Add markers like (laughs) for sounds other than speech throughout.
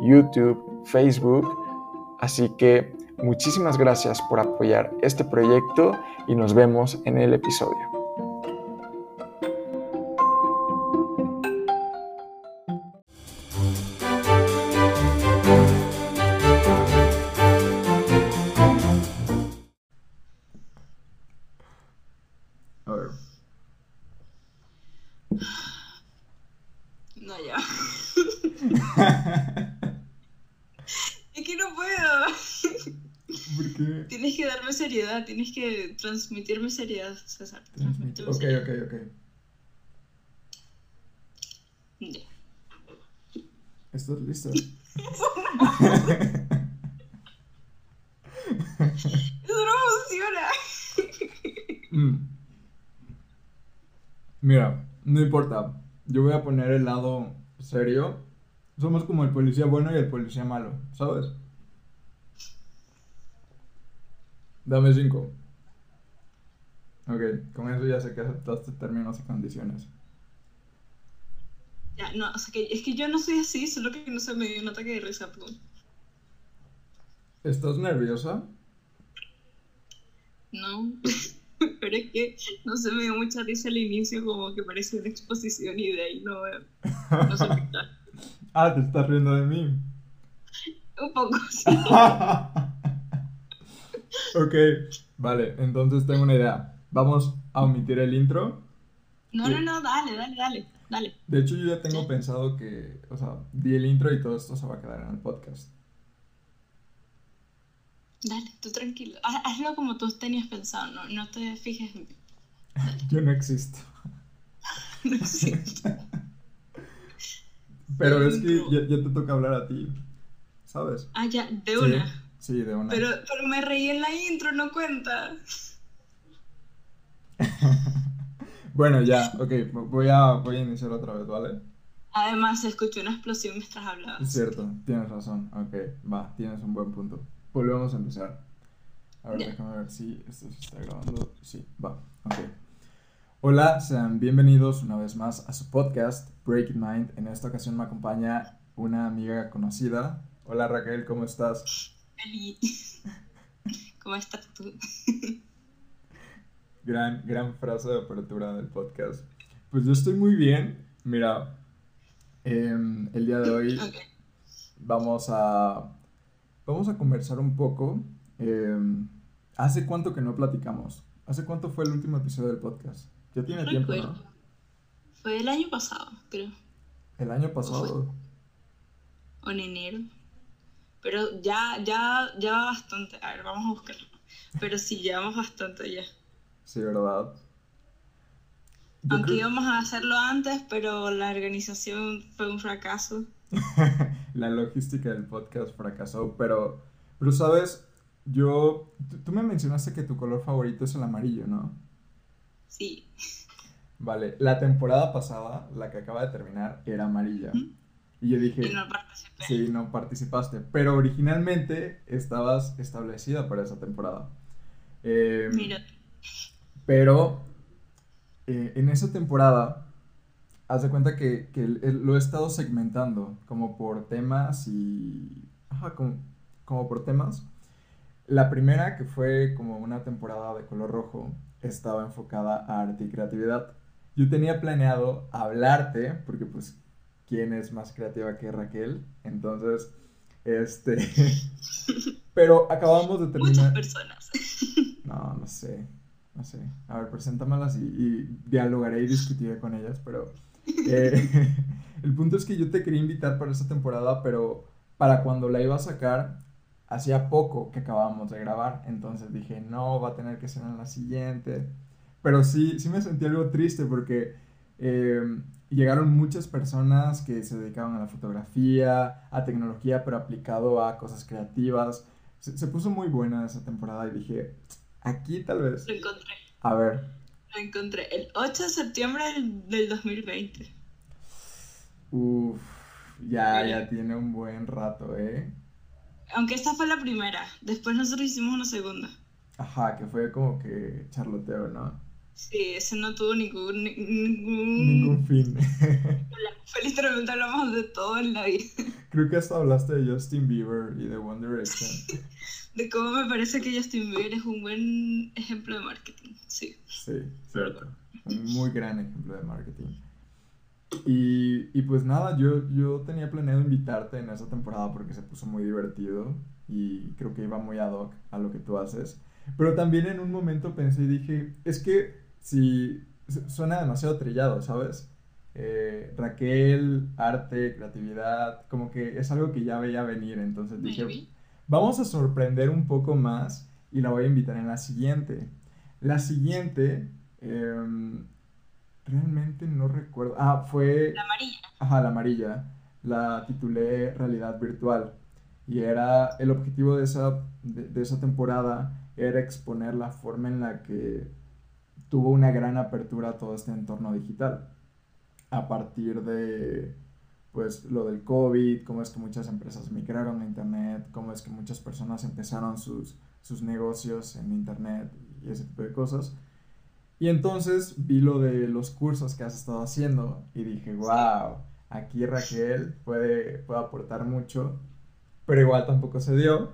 YouTube, Facebook. Así que muchísimas gracias por apoyar este proyecto y nos vemos en el episodio. Seriedad, tienes que transmitirme seriedad, César. Transmitirme Ok, seriedad. ok, ok. Ya. ¿Estás listo? (laughs) (laughs) Eso no funciona. Mm. Mira, no importa. Yo voy a poner el lado serio. Somos como el policía bueno y el policía malo, ¿sabes? Dame cinco. Ok, con eso ya sé que aceptaste términos y condiciones. Ya, no, o sea que es que yo no soy así, solo que no se me dio un ataque de risa. ¿Estás nerviosa? No. (laughs) Pero es que no se me dio mucha risa al inicio, como que parece una exposición y de ahí no, no se me. (laughs) Ah, te estás riendo de mí. Un poco, sí. (laughs) ok, vale, entonces tengo una idea. Vamos a omitir el intro. No, no, no, dale, dale, dale, dale. De hecho, yo ya tengo Sí. pensado que, o sea, di el intro y todo esto se va a quedar en el podcast. Dale, tú tranquilo. Haz- Hazlo como tú tenías pensado, no, no te fijes en mí. (laughs) Yo no existo. (laughs) No sé. Pero es que ya, ya te toca hablar a ti, ¿sabes? Ah, ya, de Sí, una. Sí, de una. Pero, pero me reí en la intro, no cuenta. (laughs) Bueno, ya, ok, voy a, voy a iniciar otra vez, ¿vale? Además, se escuchó una explosión mientras Es hablabas. cierto, tienes razón. Ok, va, tienes un buen punto. Volvemos a empezar. A ver, déjame ver si esto se está grabando. Sí, va, ok. Hola, sean bienvenidos una vez más a su podcast Breaking Mind. En esta ocasión me acompaña una amiga conocida. Hola Raquel, ¿cómo estás? Eli. ¿Cómo estás tú? Gran, gran frase de apertura del podcast. Pues yo estoy muy bien. Mira, em, el día de hoy vamos a, vamos a conversar un poco. em, ¿Hace cuánto que no platicamos? ¿Hace cuánto fue el último episodio del podcast? Ya tiene No tiempo, recuerdo. ¿no? Fue el año pasado, creo. El año pasado. O en enero. Pero ya, ya, ya va bastante. A ver, vamos a buscarlo. Pero sí, llevamos bastante ya. Sí, ¿verdad? Yo Aunque creo- íbamos a hacerlo antes, pero la organización fue un fracaso. (laughs) la logística del podcast fracasó, pero, pero sabes, yo, tú, me mencionaste que tu color favorito es el amarillo, ¿no? Sí. Vale, la temporada pasada, la que acaba de terminar, era amarilla. Ujú. Y yo dije, Y no participé. sí, no participaste, pero originalmente estabas establecida para esa temporada. Eh, Mira, Pero eh, en esa temporada, haz de cuenta que, que el- el- lo he estado segmentando como por temas y... Ajá, como, como por temas. La primera, que fue como una temporada de color rojo, estaba enfocada a arte y creatividad. Yo tenía planeado hablarte, porque pues, ¿quién es más creativa que Raquel? Entonces, este... (laughs) Pero acabamos de muchas terminar... personas. No, no sé, no sé. A ver, preséntamelas y, y dialogaré y discutiré con ellas, pero (laughs) eh, (laughs) el punto es que yo te quería invitar para esta temporada, pero para cuando la iba a sacar, hacía poco que acabábamos de grabar, entonces dije, no, va a tener que ser en la siguiente. Pero sí, sí me sentí algo triste porque eh, llegaron muchas personas que se dedicaban a la fotografía, a tecnología, pero aplicado a cosas creativas. Se, se puso muy buena esa temporada y dije, aquí tal vez. Lo encontré. A ver, Lo encontré. El 8 de septiembre del, del 2020. uff, ya, Mira. ya tiene un buen rato, ¿eh? Aunque esta fue la primera. Después nosotros hicimos una segunda. Ajá, que fue como que charloteo, ¿no? Sí, ese no tuvo ningún... ni- ningún... Ningún fin. (laughs) Fue literalmente hablamos de todo en la vida. Creo que hasta hablaste de Justin Bieber y de One Direction. De cómo me parece que Justin Bieber es un buen ejemplo de marketing. Sí. Sí, cierto. Un muy gran ejemplo de marketing. Y, y pues nada, yo, yo tenía planeado invitarte en esa temporada porque se puso muy divertido y creo que iba muy ad hoc a lo que tú haces. Pero también en un momento pensé y dije, es que si su- suena demasiado trillado, ¿sabes? Eh, Raquel, arte, creatividad, como que es algo que ya veía venir, entonces dije, Maybe. Vamos a sorprender un poco más y la voy a invitar en la siguiente. La siguiente, em, realmente no recuerdo. Ah, fue, La amarilla. ajá, la amarilla. La titulé Realidad Virtual. Y era, el objetivo de esa, de, de esa temporada era exponer la forma en la que tuvo una gran apertura todo este entorno digital. A partir de, pues, lo del COVID, cómo es que muchas empresas migraron a Internet, cómo es que muchas personas empezaron sus, sus negocios en Internet y ese tipo de cosas. Y entonces vi lo de los cursos que has estado haciendo y dije, wow, aquí Raquel puede, puede aportar mucho, pero igual tampoco se dio.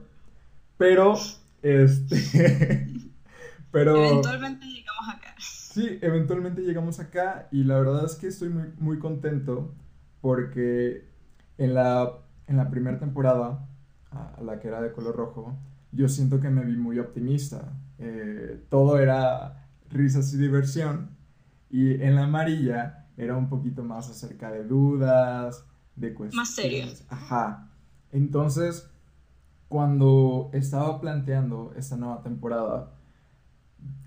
Pero, este, (laughs) pero... Eventualmente. Sí, eventualmente llegamos acá y la verdad es que estoy muy, muy contento porque en la, en la primera temporada, a la que era de color rojo, yo siento que me vi muy optimista. Eh, todo era risas y diversión y en la amarilla era un poquito más acerca de dudas, de cuestiones. Más serio. Ajá. Entonces, cuando estaba planteando esta nueva temporada,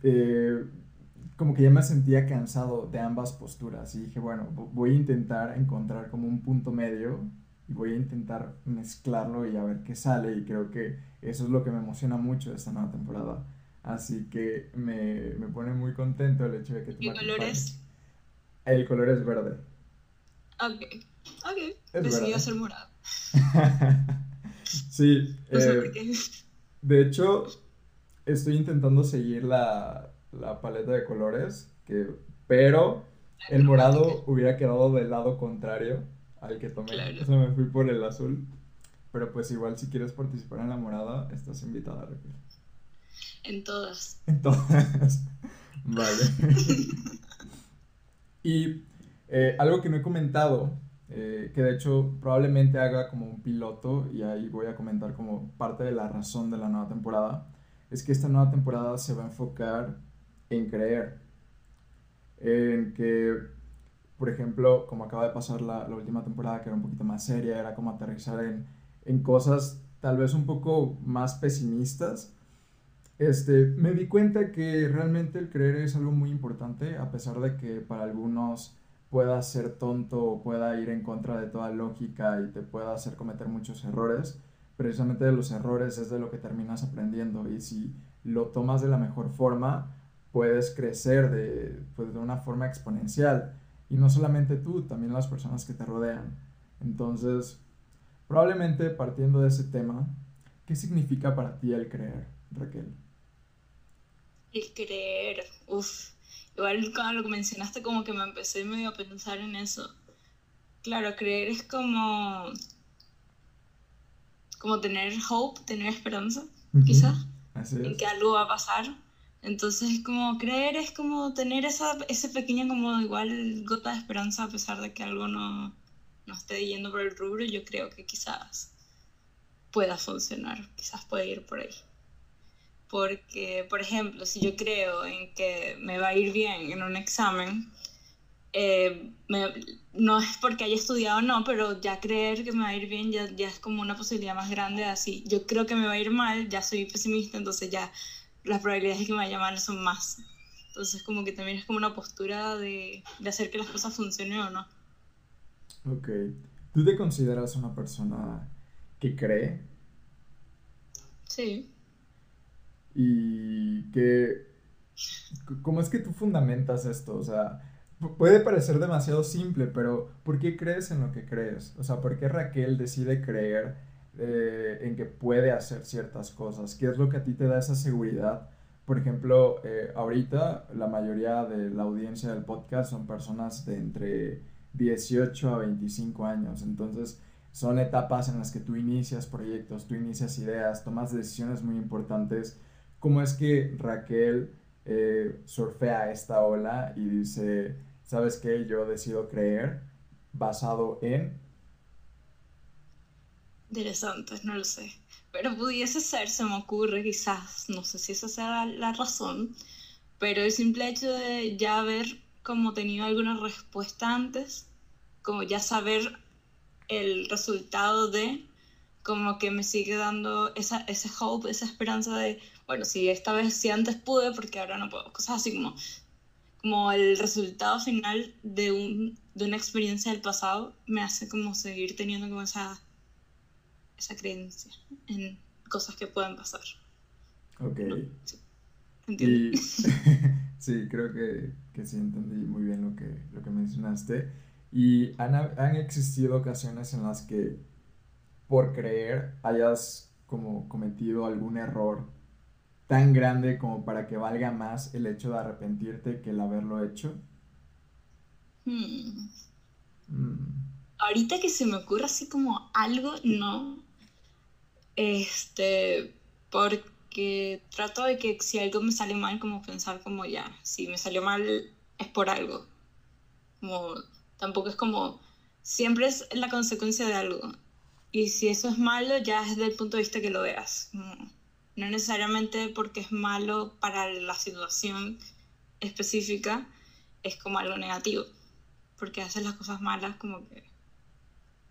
eh, como que ya me sentía cansado de ambas posturas y dije, bueno, vo- voy a intentar encontrar como un punto medio y voy a intentar mezclarlo y a ver qué sale y creo que eso es lo que me emociona mucho de esta nueva temporada. Así que me, me pone muy contento el hecho de que tú ¿Qué color es? El color es verde. Ok. Ok. Es Decidí hacer morado. (laughs) Sí, No sé eh, por qué. De hecho, estoy intentando seguir la, la paleta de colores, que, pero el morado hubiera quedado del lado contrario al que tomé. Claro. O sea, me fui por el azul. Pero pues igual si quieres participar en la morada, estás invitada. En todas. Entonces, (laughs) vale. (laughs) y eh, algo que no he comentado, eh, que de hecho probablemente haga como un piloto y ahí voy a comentar como parte de la razón de la nueva temporada, es que esta nueva temporada se va a enfocar en creer, en que, por ejemplo, como acaba de pasar la, la última temporada, que era un poquito más seria, era como aterrizar en, en cosas tal vez un poco más pesimistas. Este, me di cuenta que realmente el creer es algo muy importante, a pesar de que para algunos pueda ser tonto o pueda ir en contra de toda lógica y te pueda hacer cometer muchos errores. Precisamente de los errores es de lo que terminas aprendiendo y si lo tomas de la mejor forma, puedes crecer de, pues, de una forma exponencial. Y no solamente tú, también las personas que te rodean. Entonces, probablemente partiendo de ese tema, ¿qué significa para ti el creer, Raquel? El creer. Uf. Igual cuando lo mencionaste como que me empecé medio a pensar en eso. Claro, creer es como... Como tener hope, tener esperanza, quizás. Así en que algo va a pasar. Entonces es como creer, es como tener esa, ese pequeña como igual gota de esperanza a pesar de que algo no, no esté yendo por el rubro, yo creo que quizás pueda funcionar, quizás puede ir por ahí. Porque, por ejemplo, si yo creo en que me va a ir bien en un examen, eh, me- no es porque haya estudiado no, pero ya creer que me va a ir bien ya, ya es como una posibilidad más grande. Así, yo creo que me va a ir mal, ya soy pesimista, entonces ya las probabilidades de que me vaya mal son más. Entonces, como que también es como una postura de, de hacer que las cosas funcionen o no. Ok. ¿Tú te consideras una persona que cree? Sí. Y que... ¿Cómo es que tú fundamentas esto? O sea, puede parecer demasiado simple, pero ¿por qué crees en lo que crees? O sea, ¿por qué Raquel decide creer eh, en que puede hacer ciertas cosas? ¿Qué es lo que a ti te da esa seguridad? Por ejemplo, eh, ahorita la mayoría de la audiencia del podcast son personas de entre 18 a 25 años, entonces son etapas en las que tú inicias proyectos, tú inicias ideas, tomas decisiones muy importantes. ¿Cómo es que Raquel eh, surfea esta ola y dice, ¿sabes qué? Yo decido creer basado en... Interesante, no lo sé. Pero pudiese ser, se me ocurre quizás, no sé si esa sea la razón, pero el simple hecho de ya haber como tenido alguna respuesta antes, como ya saber el resultado de, como que me sigue dando esa, ese hope, esa esperanza de, bueno, si esta vez, si antes pude, porque ahora no puedo, cosas así como, como el resultado final de, un, de una experiencia del pasado me hace como seguir teniendo como esa, esa creencia en cosas que pueden pasar. Ok. sí. (laughs) (laughs) sí, creo que, que, sí entendí muy bien lo que, lo que mencionaste. Y han, han existido ocasiones en las que por creer hayas como cometido algún error tan grande como para que valga más el hecho de arrepentirte que el haberlo hecho? Hmm. Mm. Ahorita que se me ocurre así como algo, no. Este, porque trato de que si algo me sale mal, como pensar como ya, si me salió mal es por algo. Como, tampoco es como, siempre es la consecuencia de algo. Y si eso es malo, ya es desde el punto de vista que lo veas. No necesariamente porque es malo para la situación específica, es como algo negativo. Porque haces las cosas malas como que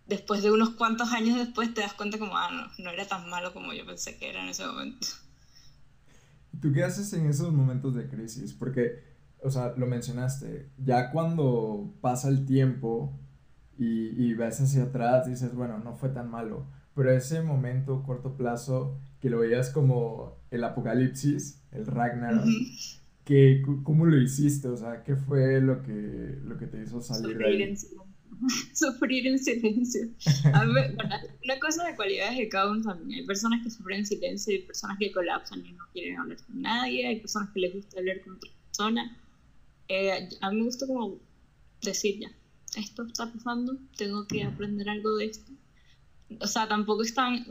después de unos cuantos años después te das cuenta como, ah, no, no era tan malo como yo pensé que era en ese momento. ¿Tú qué haces en esos momentos de crisis? Porque, o sea, lo mencionaste, ya cuando pasa el tiempo y, y ves hacia atrás, dices, bueno, no fue tan malo. Pero ese momento, corto plazo, que lo veías como el apocalipsis, el Ragnarok, que, ¿cómo lo hiciste? O sea, ¿qué fue lo que, lo que te hizo salir de ahí? En (laughs) Sufrir en silencio. una cosa de cualidades de cada uno también. Hay personas que sufren en silencio, hay personas que colapsan y no quieren hablar con nadie, hay personas que les gusta hablar con otra persona. Eh, a mí me gusta como decir ya, esto está pasando, tengo que aprender algo de esto. O sea, tampoco es, tan,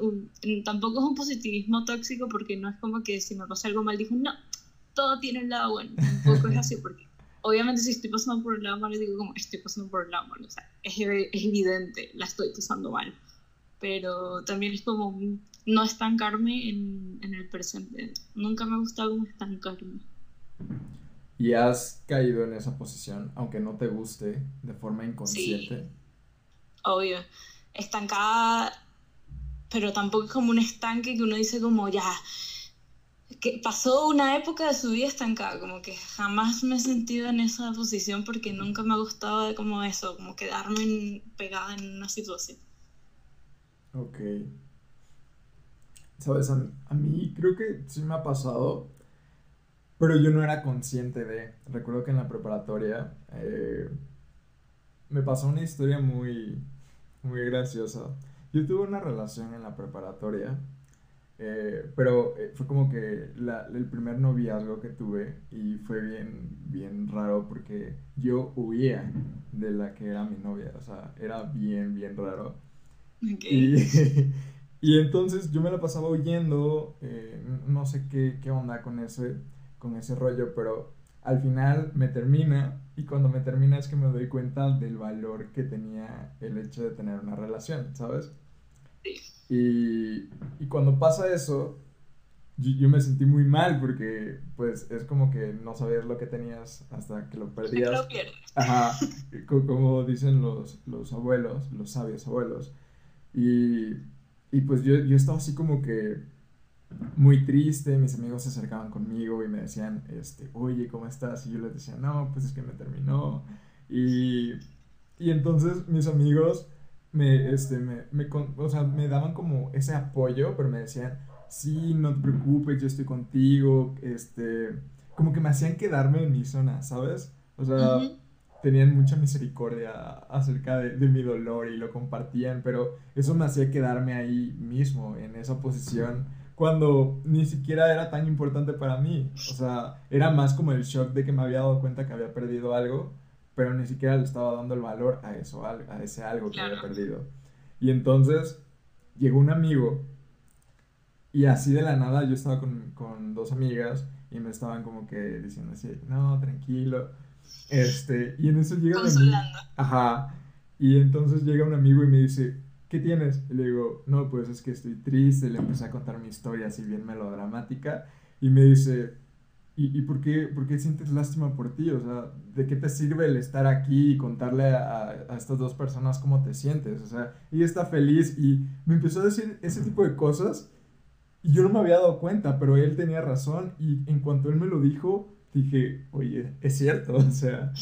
tampoco es un positivismo tóxico porque no es como que si me pasa algo mal, digo, no, todo tiene un lado bueno. Tampoco es (laughs) así porque obviamente si estoy pasando por el lado malo, digo como estoy pasando por el lado malo. O sea, es, es evidente, la estoy pasando mal. Pero también es como no estancarme en, en el presente. Nunca me ha gustado estancarme. ¿Y has caído en esa posición, aunque no te guste, de forma inconsciente? Sí, obvio. Estancada, pero tampoco es como un estanque que uno dice como ya, que pasó una época de su vida estancada, como que jamás me he sentido en esa posición porque nunca me ha gustado como eso, como quedarme pegada en una situación. Ok. Sabes, a, a, mí creo que sí me ha pasado pero yo no era consciente de. Recuerdo que en la preparatoria eh, me pasó una historia muy, muy graciosa. Yo tuve una relación en la preparatoria, eh, pero eh, fue como que la, el primer noviazgo que tuve y fue bien, bien raro porque yo huía de la que era mi novia, o sea, era bien, bien raro. Y, (laughs) y, entonces yo me la pasaba huyendo, no sé qué, qué onda con ese con ese rollo, pero al final me termina y cuando me termina es que me doy cuenta del valor que tenía el hecho de tener una relación, ¿sabes? Y, y cuando pasa eso, yo, me sentí muy mal porque pues es como que no sabías lo que tenías hasta que lo perdías. Lo Ajá, como dicen los, los abuelos, los sabios abuelos. Y, y pues yo, yo estaba así como que muy triste, mis amigos se acercaban conmigo y me decían, este, oye, ¿cómo estás? Y yo les decía, no, pues es que me terminó. Y, Y entonces mis amigos me, este, me, me, o sea, me daban como ese apoyo, pero me decían, sí, no te preocupes, yo estoy contigo, este, como que me hacían quedarme en mi zona, ¿sabes? O sea, tenían mucha misericordia acerca de, de, mi dolor y lo compartían, pero eso me hacía quedarme ahí mismo, en esa posición, cuando ni siquiera era tan importante para mí. O sea, era más como el shock de que me había dado cuenta que había perdido algo pero ni siquiera le estaba dando el valor a eso, a ese algo que había perdido. Y entonces llegó un amigo y así de la nada yo estaba con, con dos amigas y me estaban como que diciendo así, no, tranquilo. Este, y en eso llega un amigo. Ajá. Y entonces llega un amigo y me dice, ¿qué tienes? Y le digo, no, pues es que estoy triste. Le empecé a contar mi historia así bien melodramática. Y me dice, ¿Y, y por, qué, por, qué, sientes lástima por ti? O sea, ¿de qué te sirve el estar aquí y contarle a, a, estas dos personas cómo te sientes? O sea, ella está feliz y me empezó a decir ese tipo de cosas y yo no me había dado cuenta, pero él tenía razón y en cuanto él me lo dijo, dije, oye, es cierto, (laughs) o sea...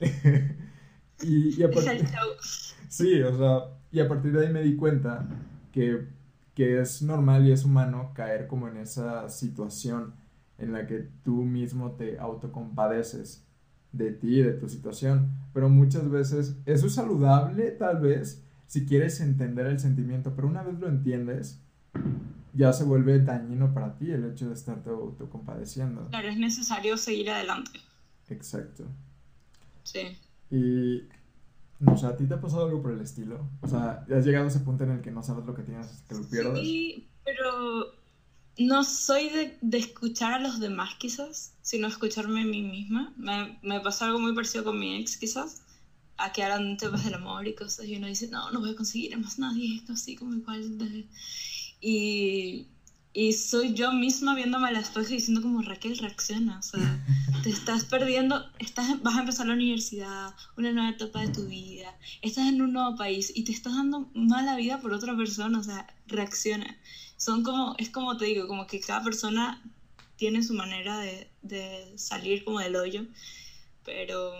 (laughs) y, y a partir, (laughs) sí, o sea, y a partir de ahí me di cuenta que, que es normal y es humano caer como en esa situación en la que tú mismo te autocompadeces de ti, de tu situación. Pero muchas veces eso es saludable, tal vez, si quieres entender el sentimiento, pero una vez lo entiendes, ya se vuelve dañino para ti el hecho de estarte autocompadeciendo. Claro, es necesario seguir adelante. Exacto. Sí. Y, no sé, ¿a ti te ha pasado algo por el estilo? O sea, ¿has llegado a ese punto en el que no sabes lo que tienes hasta que lo pierdas? Sí, pero no soy de, de, escuchar a los demás quizás, sino escucharme a mí misma. Me, me, pasó algo muy parecido con mi ex quizás, a que hablan temas del amor y cosas y uno dice, no, no voy a conseguir a más nadie, esto así como igual. De... Y, y soy yo misma viéndome al espejo y diciendo como Raquel reacciona, o sea, te (laughs) estás perdiendo, estás, vas a empezar la universidad, una nueva etapa de tu vida, estás en un nuevo país y te estás dando mala vida por otra persona, o sea, reacciona son como, es como te digo, como que cada persona tiene su manera de, de salir como del hoyo, pero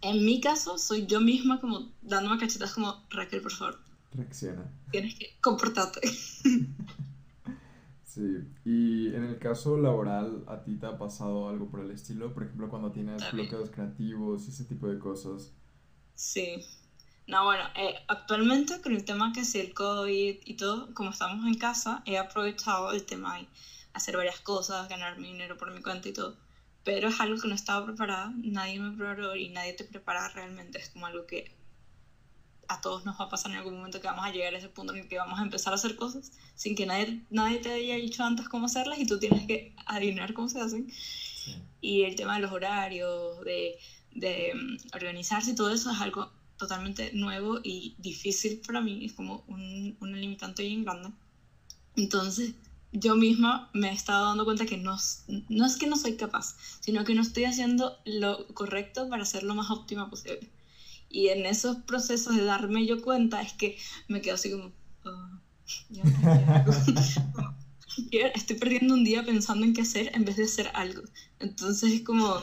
en mi caso soy yo misma como dándome cachetas como Raquel, por favor. Reacciona. Tienes que comportarte. (laughs) Sí, y en el caso laboral, ¿a ti te ha pasado algo por el estilo? Por ejemplo, cuando tienes bloqueos creativos y ese tipo de cosas. Sí, no, bueno, eh, actualmente con el tema que es el COVID y todo, como estamos en casa, he aprovechado el tema de hacer varias cosas, ganar mi dinero por mi cuenta y todo. Pero es algo que no estaba preparada, nadie me preparó y nadie te prepara realmente. Es como algo que a todos nos va a pasar en algún momento que vamos a llegar a ese punto en el que vamos a empezar a hacer cosas sin que nadie, nadie te haya dicho antes cómo hacerlas y tú tienes que adivinar cómo se hacen. Y el tema de los horarios, de, de mm, organizarse y todo eso es algo totalmente nuevo y difícil para mí, es como un, una limitante bien grande. Entonces, yo misma me he estado dando cuenta que no, no es que no soy capaz, sino que no estoy haciendo lo correcto para ser lo más óptima posible. Y en esos procesos de darme yo cuenta es que me quedo así como... Oh, (laughs) estoy perdiendo un día pensando en qué hacer en vez de hacer algo. Entonces es como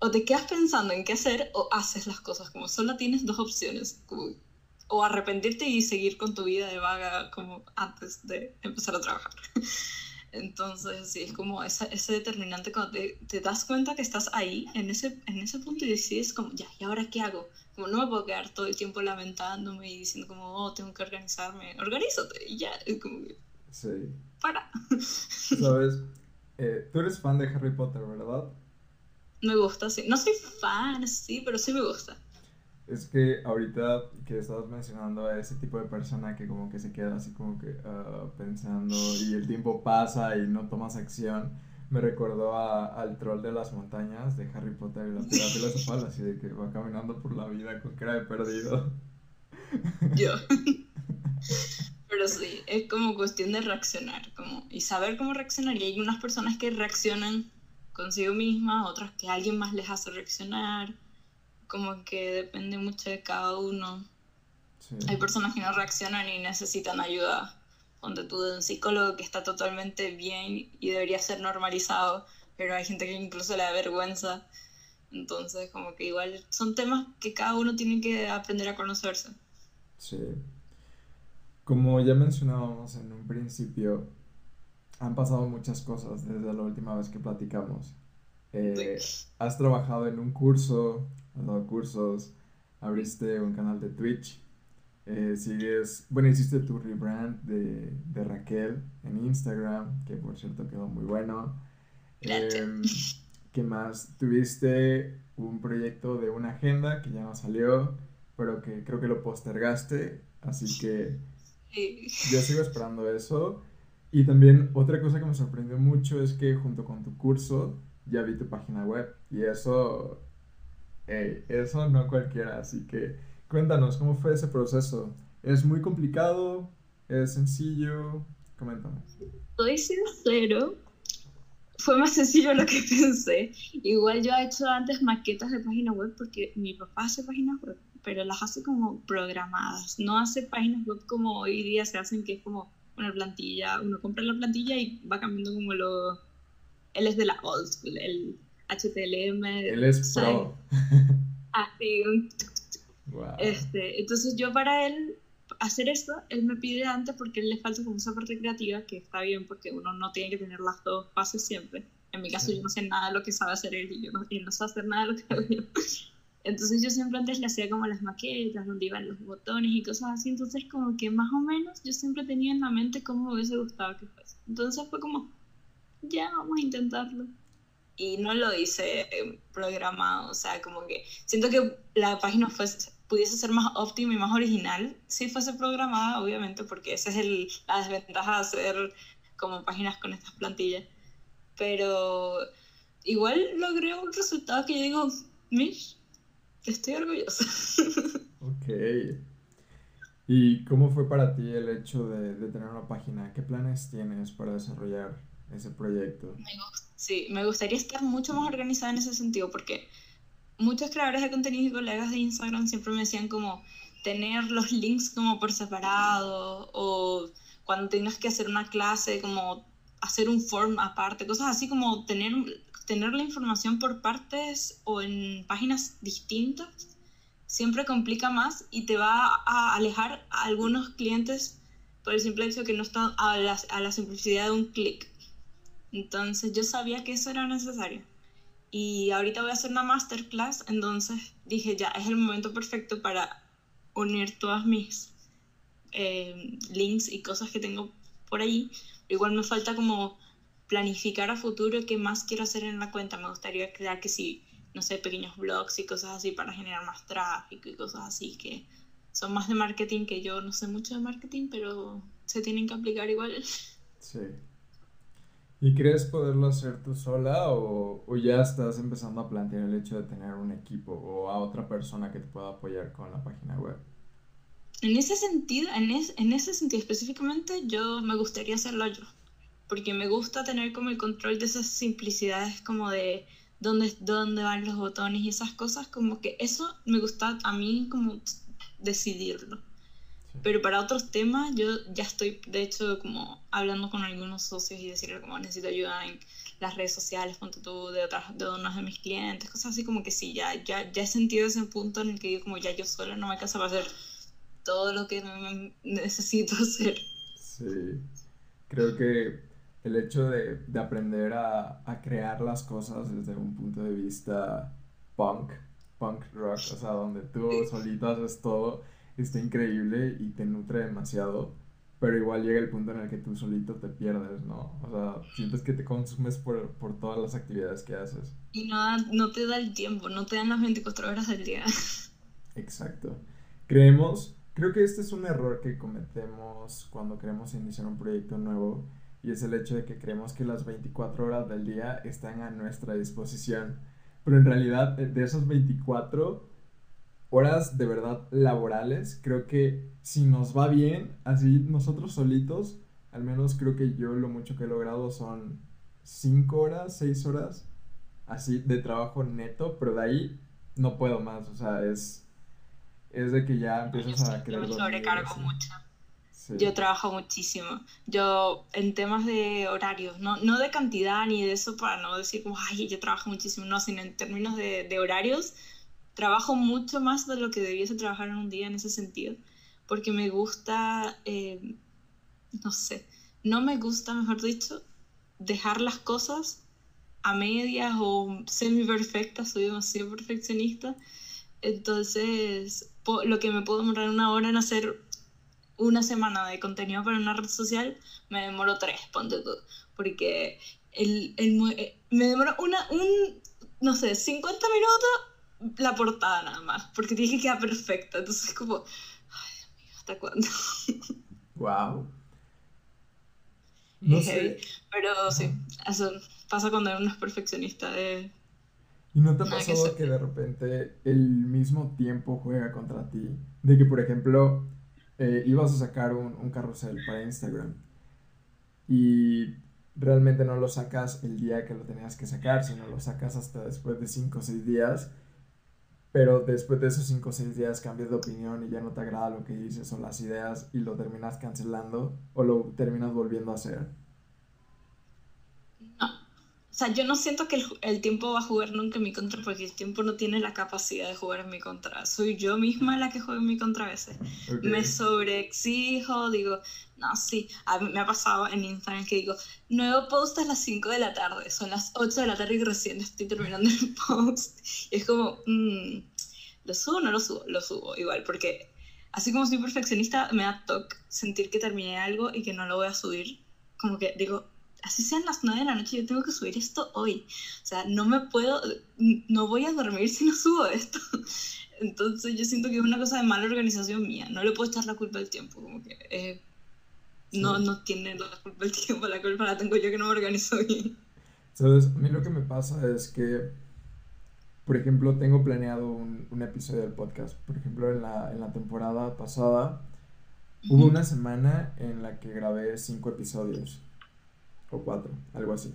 o te quedas pensando en qué hacer o haces las cosas, como solo tienes dos opciones, o arrepentirte y seguir con tu vida de vaga como antes de empezar a trabajar. (laughs) Entonces, sí, es como esa, ese determinante cuando te, te, das cuenta que estás ahí, en ese, en ese punto, y decides como, ya, ¿y ahora qué hago? Como no me puedo quedar todo el tiempo lamentándome y diciendo como, oh, tengo que organizarme. Organízate y ya, es como Sí. Para. Sabes, (laughs) eh, tú eres fan de Harry Potter, ¿verdad? Me gusta, sí. No soy fan, sí, pero sí me gusta. Es que ahorita que estabas mencionando a ese tipo de persona que como que se queda así como que uh, pensando y el tiempo pasa y no tomas acción, me recordó a, al troll de las montañas de Harry Potter y la piedra filosofal, así de que va caminando por la vida con cara de perdido. Yo. (laughs) Pero sí, es como cuestión de reaccionar como, y saber cómo reaccionar. Y hay unas personas que reaccionan consigo misma, otras que alguien más les hace reaccionar, como que depende mucho de cada uno. Hay personas que no reaccionan y necesitan ayuda, donde tú de un psicólogo que está totalmente bien y debería ser normalizado, pero hay gente que incluso le da vergüenza Entonces, como que igual son temas que cada uno tiene que aprender a conocerse. Sí. Como ya mencionábamos en un principio, han pasado muchas cosas desde la última vez que platicamos. Eh, has trabajado en un curso, has dado cursos, abriste un canal de Twitch, eh, sigues, bueno, hiciste tu rebrand de, de, Raquel en Instagram, que por cierto quedó muy bueno. Eh, ¿Qué más? Tuviste un proyecto de una agenda que ya no salió, pero que creo que lo postergaste, así que yo sigo esperando eso. Y también otra cosa que me sorprendió mucho es que junto con tu curso ya vi tu página web y eso, eso no cualquiera, así que cuéntanos cómo fue ese proceso. ¿Es muy complicado? ¿Es sencillo? Coméntame. Estoy sincero, fue más sencillo lo que (laughs) pensé. Igual yo he hecho antes maquetas de página web porque mi papá hace páginas web, pero las hace como programadas. No hace páginas web como hoy día se hacen, que es como una plantilla. Uno compra la plantilla y va cambiando como lo. Él es de la old school, el HTML. Él es pro. (laughs) Así, Este, entonces yo para él hacer esto, él me pide antes porque él le falta como esa parte creativa, que está bien porque uno no tiene que tener las dos fases siempre. En mi caso yo no sé nada de lo que sabe hacer él y yo no, y no sé hacer nada de lo que hago yo. Entonces yo siempre antes le hacía como las maquetas, donde iban los botones y cosas así, entonces como que más o menos yo siempre tenía en la mente cómo me hubiese gustado que fuese. Entonces fue como, ya vamos a intentarlo. Y no lo hice eh, programado, o sea, como que siento que la página fuese, pudiese ser más óptima y más original si fuese programada, obviamente, porque esa es el, la desventaja de hacer como páginas con estas plantillas. Pero igual logré un resultado que yo digo, Mish, estoy orgullosa. ok. ¿Y cómo fue para ti el hecho de, de, tener una página? ¿Qué planes tienes para desarrollar ese proyecto? sí, me gustaría estar mucho más organizada en ese sentido porque muchos creadores de contenido y colegas de Instagram siempre me decían como tener los links como por separado o cuando tengas que hacer una clase como hacer un form aparte, cosas así como tener, tener la información por partes o en páginas distintas siempre complica más y te va a alejar a algunos clientes por el simple hecho que no están a la, a la simplicidad de un clic. Entonces yo sabía que eso era necesario y ahorita voy a hacer una masterclass, entonces dije, ya es el momento perfecto para unir todas mis eh, links y cosas que tengo por ahí. Igual me falta como planificar a futuro qué más quiero hacer en la cuenta. Me gustaría crear que sí, no sé, pequeños blogs y cosas así para generar más tráfico y cosas así que son más de marketing que yo no sé mucho de marketing, pero se tienen que aplicar igual. Sí. ¿Y crees poderlo hacer tú sola o, o, ya estás empezando a plantear el hecho de tener un equipo o a otra persona que te pueda apoyar con la página web? En ese sentido, en, en ese sentido específicamente, yo me gustaría hacerlo yo, porque me gusta tener como el control de esas simplicidades como de dónde, dónde van los botones y esas cosas, como que eso me gusta a mí como decidirlo. Pero para otros temas, yo ya estoy, de hecho, como hablando con algunos socios y decirle como necesito ayuda en las redes sociales, punto tú, de otras, de unos de mis clientes, cosas así como que sí, ya, ya, ya he sentido ese punto en el que digo como ya yo solo no me alcanza para hacer todo lo que necesito (laughs) hacer. Sí, creo que el hecho de, de aprender a, a crear las cosas desde un punto de vista punk, punk rock, o sea, donde tú solito haces todo está increíble y te nutre demasiado, pero igual llega el punto en el que tú solito te pierdes, ¿no? O sea, sientes que te consumes por, por todas las actividades que haces. Y no, no te da el tiempo, no te dan las 24 horas del día. Exacto. Creemos, creo que este es un error que cometemos cuando queremos iniciar un proyecto nuevo y es el hecho de que creemos que las 24 horas del día están a nuestra disposición. Pero en realidad, de esas 24, horas de verdad laborales, creo que si nos va bien, así nosotros solitos, al menos creo que yo lo mucho que he logrado son 5 horas, 6 horas, así de trabajo neto, pero de ahí no puedo más, o sea, es, es de que ya empiezas a creer... sobrecargo mucho. Yo trabajo muchísimo. Yo, en temas de horarios, no, no de cantidad ni de eso para no decir como, ay, yo trabajo muchísimo, no, sino en términos de, de horarios, trabajo mucho más de lo que debiese trabajar en un día en ese sentido, porque me gusta, eh, no sé, no me gusta, mejor dicho, dejar las cosas a medias o semi perfectas, soy demasiado perfeccionista, entonces lo que me puedo demorar una hora en hacer una semana de contenido para una red social, me demoro tres, ponte tú, porque el, el, eh, me demoro una, un, no sé, 50 minutos la portada nada más, porque tiene que quedar perfecta, entonces es como, ay Dios mío, ¿hasta cuándo? (laughs) Wow. No sé. Pero sí, eso pasa cuando uno es perfeccionista de... ¿Y no te ha pasado que, que de repente el mismo tiempo juega contra ti? De que, por ejemplo, eh, ibas a sacar un, un, carrusel para Instagram y realmente no lo sacas el día que lo tenías que sacar, sino lo sacas hasta después de 5 o 6 días, pero después de esos 5 o 6 días cambias de opinión y ya no te agrada lo que dices o las ideas y lo terminas cancelando o lo terminas volviendo a hacer. O sea, yo no siento que el, tiempo va a jugar nunca en mi contra porque el tiempo no tiene la capacidad de jugar en mi contra. Soy yo misma la que juega en mi contra a veces. Me sobreexijo, digo, no, sí. A mí me ha pasado en Instagram que digo, nuevo post a las 5 de la tarde, son las 8 de la tarde y recién estoy terminando el (laughs) post. Y es como, mmm, ¿lo subo o no lo subo? Lo subo igual, porque así como soy perfeccionista, me da toque sentir que terminé algo y que no lo voy a subir. Como que digo, así sean las 9 de la noche, yo tengo que subir esto hoy. O sea, no me puedo, no voy a dormir si no subo esto. (laughs) Entonces yo siento que es una cosa de mala organización mía. No le puedo echar la culpa del tiempo, como que eh, no, no tiene la culpa del tiempo, la culpa la tengo yo que no me organizo bien. Sabes, a mí lo que me pasa es que, por ejemplo, tengo planeado un, un episodio del podcast. Por ejemplo, en la, en la temporada pasada hubo una semana en la que grabé cinco episodios o cuatro, algo así.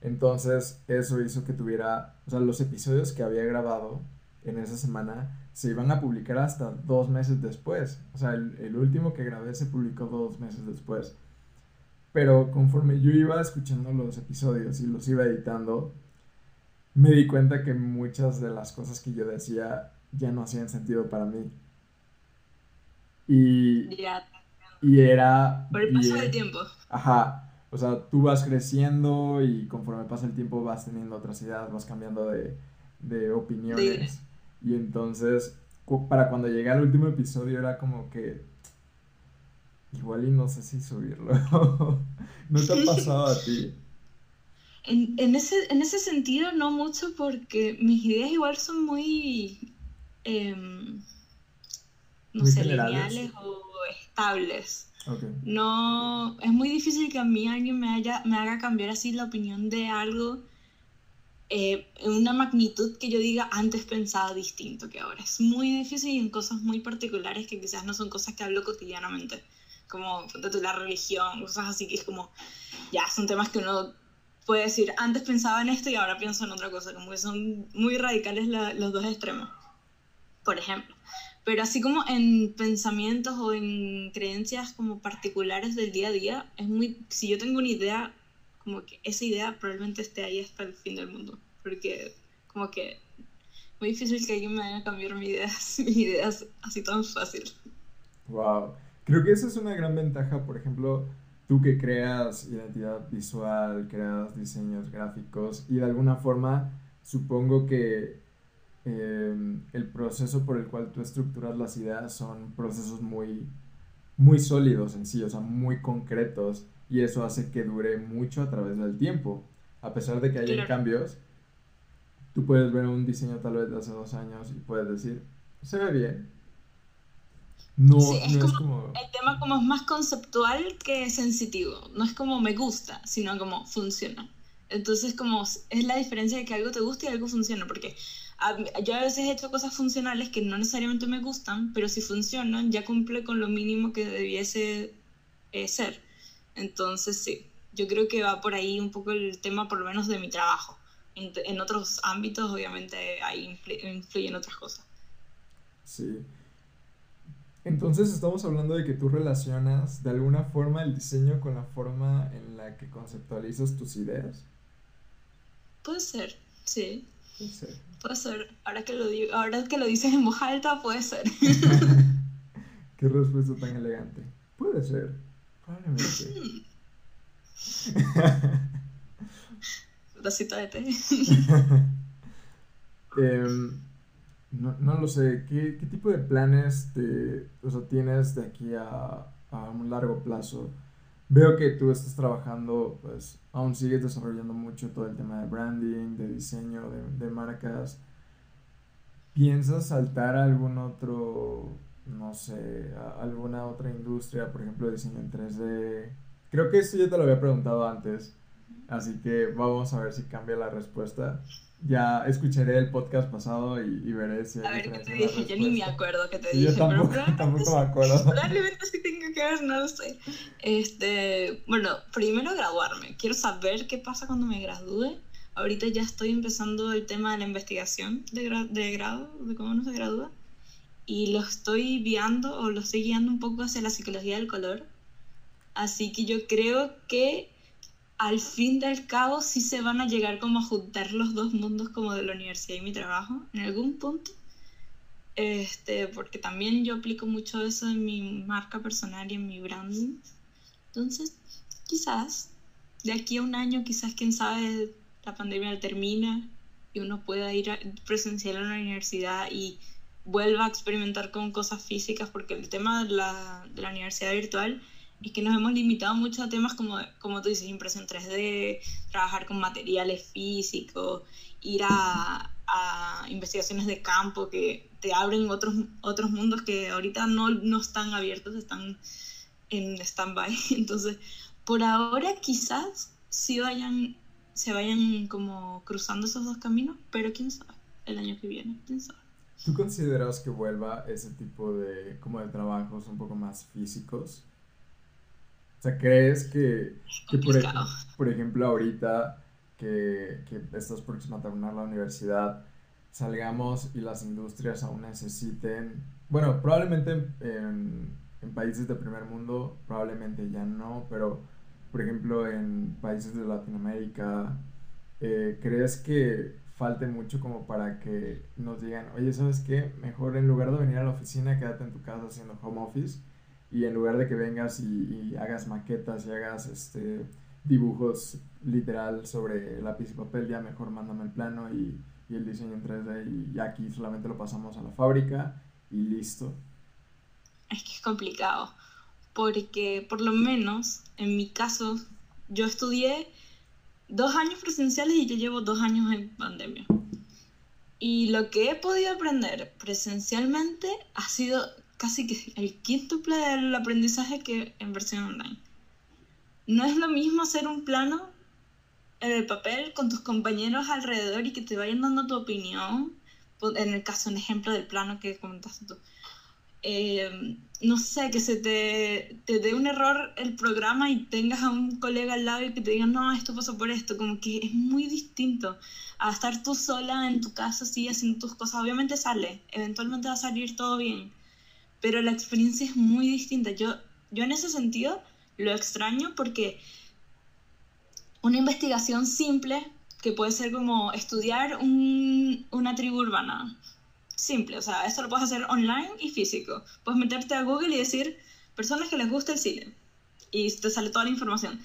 Entonces, eso hizo que tuviera, o sea, los episodios que había grabado en esa semana se iban a publicar hasta dos meses después. O sea, el, último que grabé se publicó dos meses después. Pero conforme yo iba escuchando los episodios y los iba editando, me di cuenta que muchas de las cosas que yo decía ya no hacían sentido para mí. Y, y era... Por el paso del tiempo. Ajá. O sea, tú vas creciendo y conforme pasa el tiempo vas teniendo otras ideas, vas cambiando de, de opiniones. Y entonces, para cuando llegué al último episodio era como que igual y no sé si subirlo. (laughs) ¿No te ha pasado a ti? En, en, ese, en ese sentido no mucho porque mis ideas igual son muy, em, no sé, lineales o estables. No, es muy difícil que a mí alguien me, haya, me haga cambiar así la opinión de algo eh, en una magnitud que yo diga antes pensaba distinto que ahora. Es muy difícil y en cosas muy particulares que quizás no son cosas que hablo cotidianamente, como la religión, cosas así que es como, ya, son temas que uno puede decir, antes pensaba en esto y ahora pienso en otra cosa, como que son muy radicales los dos extremos. Por ejemplo, pero así como en pensamientos o en creencias como particulares del día a día, es muy, si yo tengo una idea, como que esa idea probablemente esté ahí hasta el fin del mundo, porque como que muy difícil que alguien me haga cambiar mis ideas, (laughs) mis ideas así tan fácil. Wow, creo que esa es una gran ventaja, por ejemplo, tú que creas identidad visual, creas diseños gráficos y de alguna forma supongo que Em, el proceso por el cual tú estructuras las ideas son procesos muy, muy sólidos en sí, o sea, muy concretos, y eso hace que dure mucho a través del tiempo. A pesar de que haya cambios, tú puedes ver un diseño tal vez de hace dos años y puedes decir, se ve bien. No, es, como, es como... El tema como es más conceptual que sensitivo. No es como me gusta, sino como funciona. Entonces, como es la diferencia de que algo te gusta y algo funciona, porque yo a veces he hecho cosas funcionales que no necesariamente me gustan, pero si funcionan ya cumple con lo mínimo que debiese eh, ser. Entonces sí, yo creo que va por ahí un poco el tema por lo menos de mi trabajo. En, en otros ámbitos obviamente ahí influyen otras cosas. Sí. Entonces estamos hablando de que tú relacionas de alguna forma el diseño con la forma en la que conceptualizas tus ideas. Puede ser, sí. Puede ser. Puede ser. Ahora que lo digo, ahora que lo dices en voz alta, puede ser. (laughs) Qué respuesta tan elegante. Puede ser. Probablemente. (laughs) Tacita de té. (laughs) Em, no, no lo sé, ¿qué, qué tipo de planes te, o sea, tienes de aquí a, a un largo plazo? Veo que tú estás trabajando, pues aún sigues desarrollando mucho todo el tema de branding, de diseño, de, de marcas. ¿Piensas saltar a algún otro, no sé, a alguna otra industria, por ejemplo, diseño en 3D? Creo que eso ya te lo había preguntado antes, así que vamos a ver si cambia la respuesta. Ya escucharé el podcast pasado y, y veré si A hay ver, ¿qué te dije? Yo ni me acuerdo qué te Sí, yo dije, tampoco, pero tampoco (laughs) me acuerdo. probablemente sí tenga que ver, no lo sé. Este, bueno, primero graduarme. Quiero saber qué pasa cuando me gradúe. Ahorita ya estoy empezando el tema de la investigación de, gra- de grado, de cómo uno se gradúa. Y lo estoy guiando o lo estoy guiando un poco hacia la psicología del color. Así que yo creo que al fin del cabo sí se van a llegar como a juntar los dos mundos como de la universidad y mi trabajo en algún punto. Este, porque también yo aplico mucho eso en mi marca personal y en mi branding. Entonces, quizás de aquí a un año, quizás quién sabe, la pandemia termina y uno pueda ir a- presencial a la universidad y vuelva a experimentar con cosas físicas, porque el tema de la, de la universidad virtual es que nos hemos limitado mucho a temas como, como tú dices, impresión 3D, trabajar con materiales físicos, ir a, a investigaciones de campo que te abren otros, otros mundos que ahorita no, no están abiertos, están en stand-by. (laughs) Entonces, por ahora quizás sí vayan, se vayan como cruzando esos dos caminos, pero quién sabe, el año que viene, quién sabe. ¿Tú consideras que vuelva ese tipo de, como de trabajos un poco más físicos? O sea, ¿crees que, que por, ej- Complicado. por ejemplo, ahorita que, que estás próxima a terminar la universidad, salgamos y las industrias aún necesiten, bueno, probablemente en, en países de primer mundo, probablemente ya no, pero por ejemplo en países de Latinoamérica, eh, ¿crees que falte mucho como para que nos digan, oye, ¿sabes qué? Mejor en lugar de venir a la oficina, quédate en tu casa haciendo home office y en lugar de que vengas y, y hagas maquetas y hagas este dibujos literal sobre lápiz y papel, ya mejor mándame el plano y, y el diseño en 3D y aquí solamente lo pasamos a la fábrica y listo. Es que es complicado, porque por lo menos en mi caso, yo estudié dos años presenciales y yo llevo dos años en pandemia. Y lo que he podido aprender presencialmente ha sido casi que el quíntuple del aprendizaje que en versión online. No es lo mismo hacer un plano en el papel con tus compañeros alrededor y que te vayan dando tu opinión. En el caso, un ejemplo del plano que comentaste tú. Eh, no sé, que se te, te dé un error el programa y tengas a un colega al lado y que te diga, no, esto pasó por esto, como que es muy distinto a estar tú sola en tu casa así haciendo tus cosas. Obviamente sale, eventualmente va a salir todo bien, pero la experiencia es muy distinta. Yo, yo en ese sentido lo extraño porque una investigación simple, que puede ser como estudiar un, una tribu urbana, simple, o sea, esto lo puedes hacer online y físico. Puedes meterte a Google y decir personas que les gusta el cine y te sale toda la información.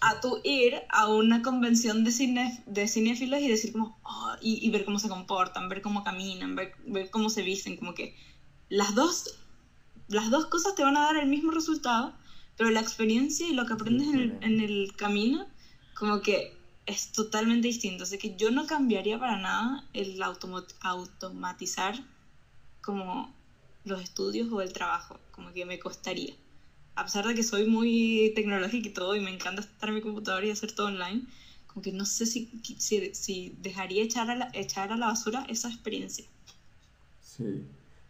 A tu ir a una convención de, cine, de cinéfilos y decir como, oh, y, y, ver cómo se comportan, ver cómo caminan, ver, ver cómo se visten, como que las dos, las dos cosas te van a dar el mismo resultado, pero la experiencia y lo que aprendes en el, en el camino, como que es totalmente distinto. Así que yo no cambiaría para nada el automa- automatizar como los estudios o el trabajo, como que me costaría. A pesar de que soy muy tecnológica y todo y me encanta estar en mi computadora y hacer todo online, como que no sé si, si, si dejaría echar a, la, echar a la basura esa experiencia. Sí,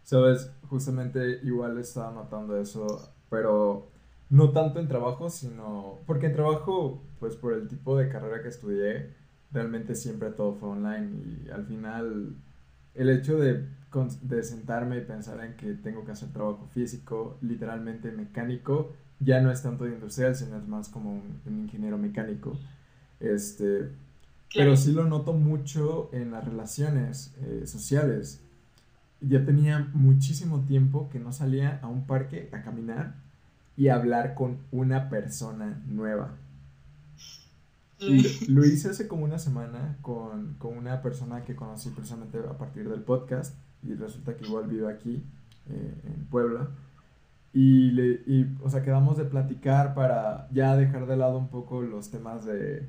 sabes, justamente igual estaba notando eso, pero no tanto en trabajo, sino porque en trabajo, pues por el tipo de carrera que estudié, realmente siempre todo fue online y al final el hecho de de sentarme y pensar en que tengo que hacer trabajo físico, literalmente mecánico, ya no es tanto de industrial, sino es más como un, ingeniero mecánico. Este, Pero sí lo noto mucho en las relaciones eh, sociales. Ya tenía muchísimo tiempo que no salía a un parque a caminar y hablar con una persona nueva. Lo, hice hace como una semana con, con, una persona que conocí precisamente a partir del podcast y resulta que igual vive aquí eh, en Puebla. Y, le, y, o sea, quedamos de platicar para ya dejar de lado un poco los temas de,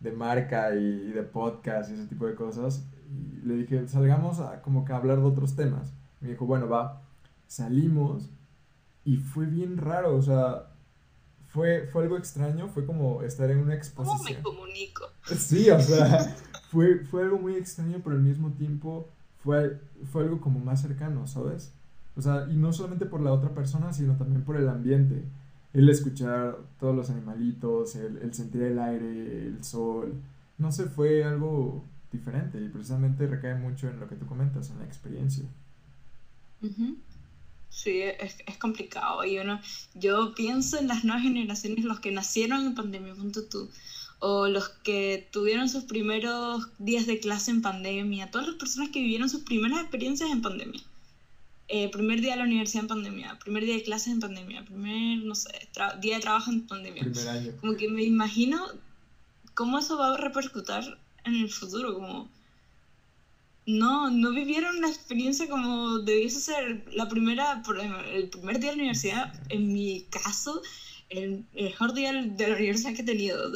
de marca y, de podcast y ese tipo de cosas. Le dije, salgamos a como que hablar de otros temas. Me dijo, bueno, va. Salimos y fue bien raro, o sea, fue, fue algo extraño, fue como estar en una exposición. ¿Cómo me comunico? Sí, o sea, (laughs) fue, fue algo muy extraño, pero al mismo tiempo fue, fue algo como más cercano, ¿sabes? O sea, y no solamente por la otra persona, sino también por el ambiente. El escuchar todos los animalitos, el, sentir el aire, el sol. No sé, fue algo diferente y precisamente recae mucho en lo que tú comentas, en la experiencia. Sí, es, es, complicado. Y uno, yo pienso en las nuevas generaciones, los que nacieron en pandemia, punto tú, o los que tuvieron sus primeros días de clase en pandemia, todas las personas que vivieron sus primeras experiencias en pandemia. Eh, primer día de la universidad en pandemia, primer día de clases en pandemia, primer, no sé, día de trabajo en pandemia. Primer año. Como que me imagino cómo eso va a repercutir en el futuro, como no, no vivieron la experiencia como debiese ser la primera, el primer día de la universidad, en mi caso, el mejor día de la universidad que he tenido.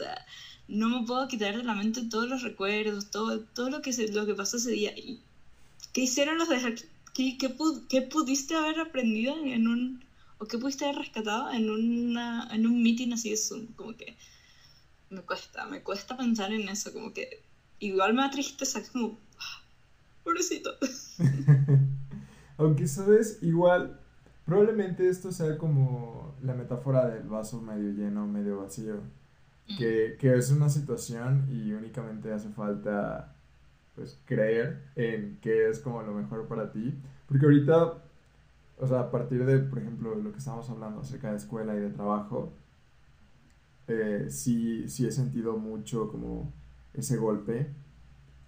no me puedo quitar de la mente todos los recuerdos, todo, todo lo, que se, lo que pasó ese día. Y, ¿Qué hicieron los de ¿Qué, qué, pudiste haber aprendido en un... o qué pudiste haber rescatado en, una, en un meeting así de Zoom? Como que me cuesta, me cuesta pensar en eso, como que igual me da tristeza, como, ah, pobrecito. (laughs) Aunque sabes, igual, probablemente esto sea como la metáfora del vaso medio lleno, medio vacío, que, que es una situación y únicamente hace falta pues creer en qué es como lo mejor para ti. Porque ahorita, o sea, a partir de, por ejemplo, lo que estamos hablando acerca de escuela y de trabajo, eh, sí, sí he sentido mucho como ese golpe.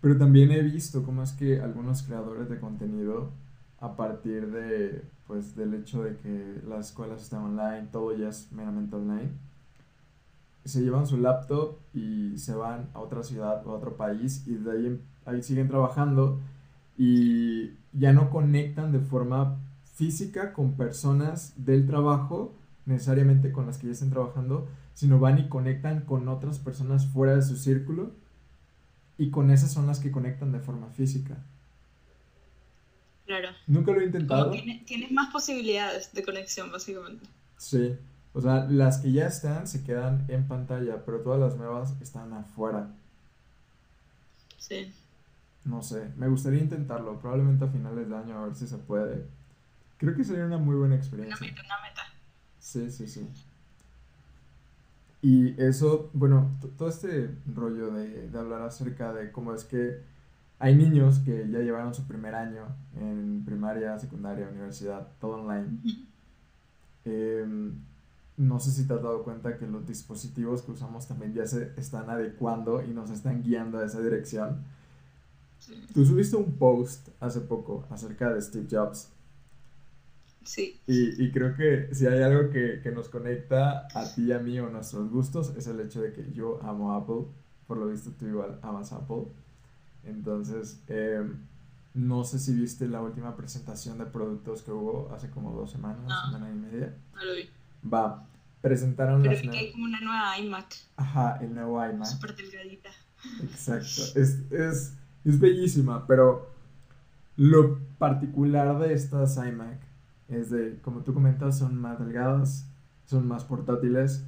Pero también he visto cómo es que algunos creadores de contenido, a partir de, pues, del hecho de que las escuelas están online, todo ya es meramente online, se llevan su laptop y se van a otra ciudad o a otro país y de ahí, ahí siguen trabajando y ya no conectan de forma física con personas del trabajo, necesariamente con las que ya estén trabajando, sino van y conectan con otras personas fuera de su círculo y con esas son las que conectan de forma física. Claro. Nunca lo he intentado. tienes más posibilidades de conexión, básicamente. Sí. O sea, las que ya están se quedan en pantalla, pero todas las nuevas están afuera. Sí. No sé, me gustaría intentarlo, probablemente a finales de año a ver si se puede. Creo que sería una muy buena experiencia. Una meta, una meta. Sí, sí, sí. Y eso, bueno, todo este rollo de, de, hablar acerca de cómo es que hay niños que ya llevaron su primer año en primaria, secundaria, universidad, todo online. eh, no sé si te has dado cuenta que los dispositivos que usamos también ya se están adecuando y nos están guiando a esa dirección. Tú subiste un post hace poco acerca de Steve Jobs. Sí. Y, y creo que si hay algo que, que, nos conecta a ti y a mí o nuestros gustos es el hecho de que yo amo Apple. Por lo visto tú igual amas Apple. Entonces, em, no sé si viste la última presentación de productos que hubo hace como dos semanas, no. semana y media. No lo vi. Va, presentaron Pero las que hay como una nueva iMac. Ajá, el nuevo iMac. Súper delgadita. Exacto, es, es, es bellísima, pero lo particular de estas iMac es de, como tú comentas, son más delgadas, son más portátiles,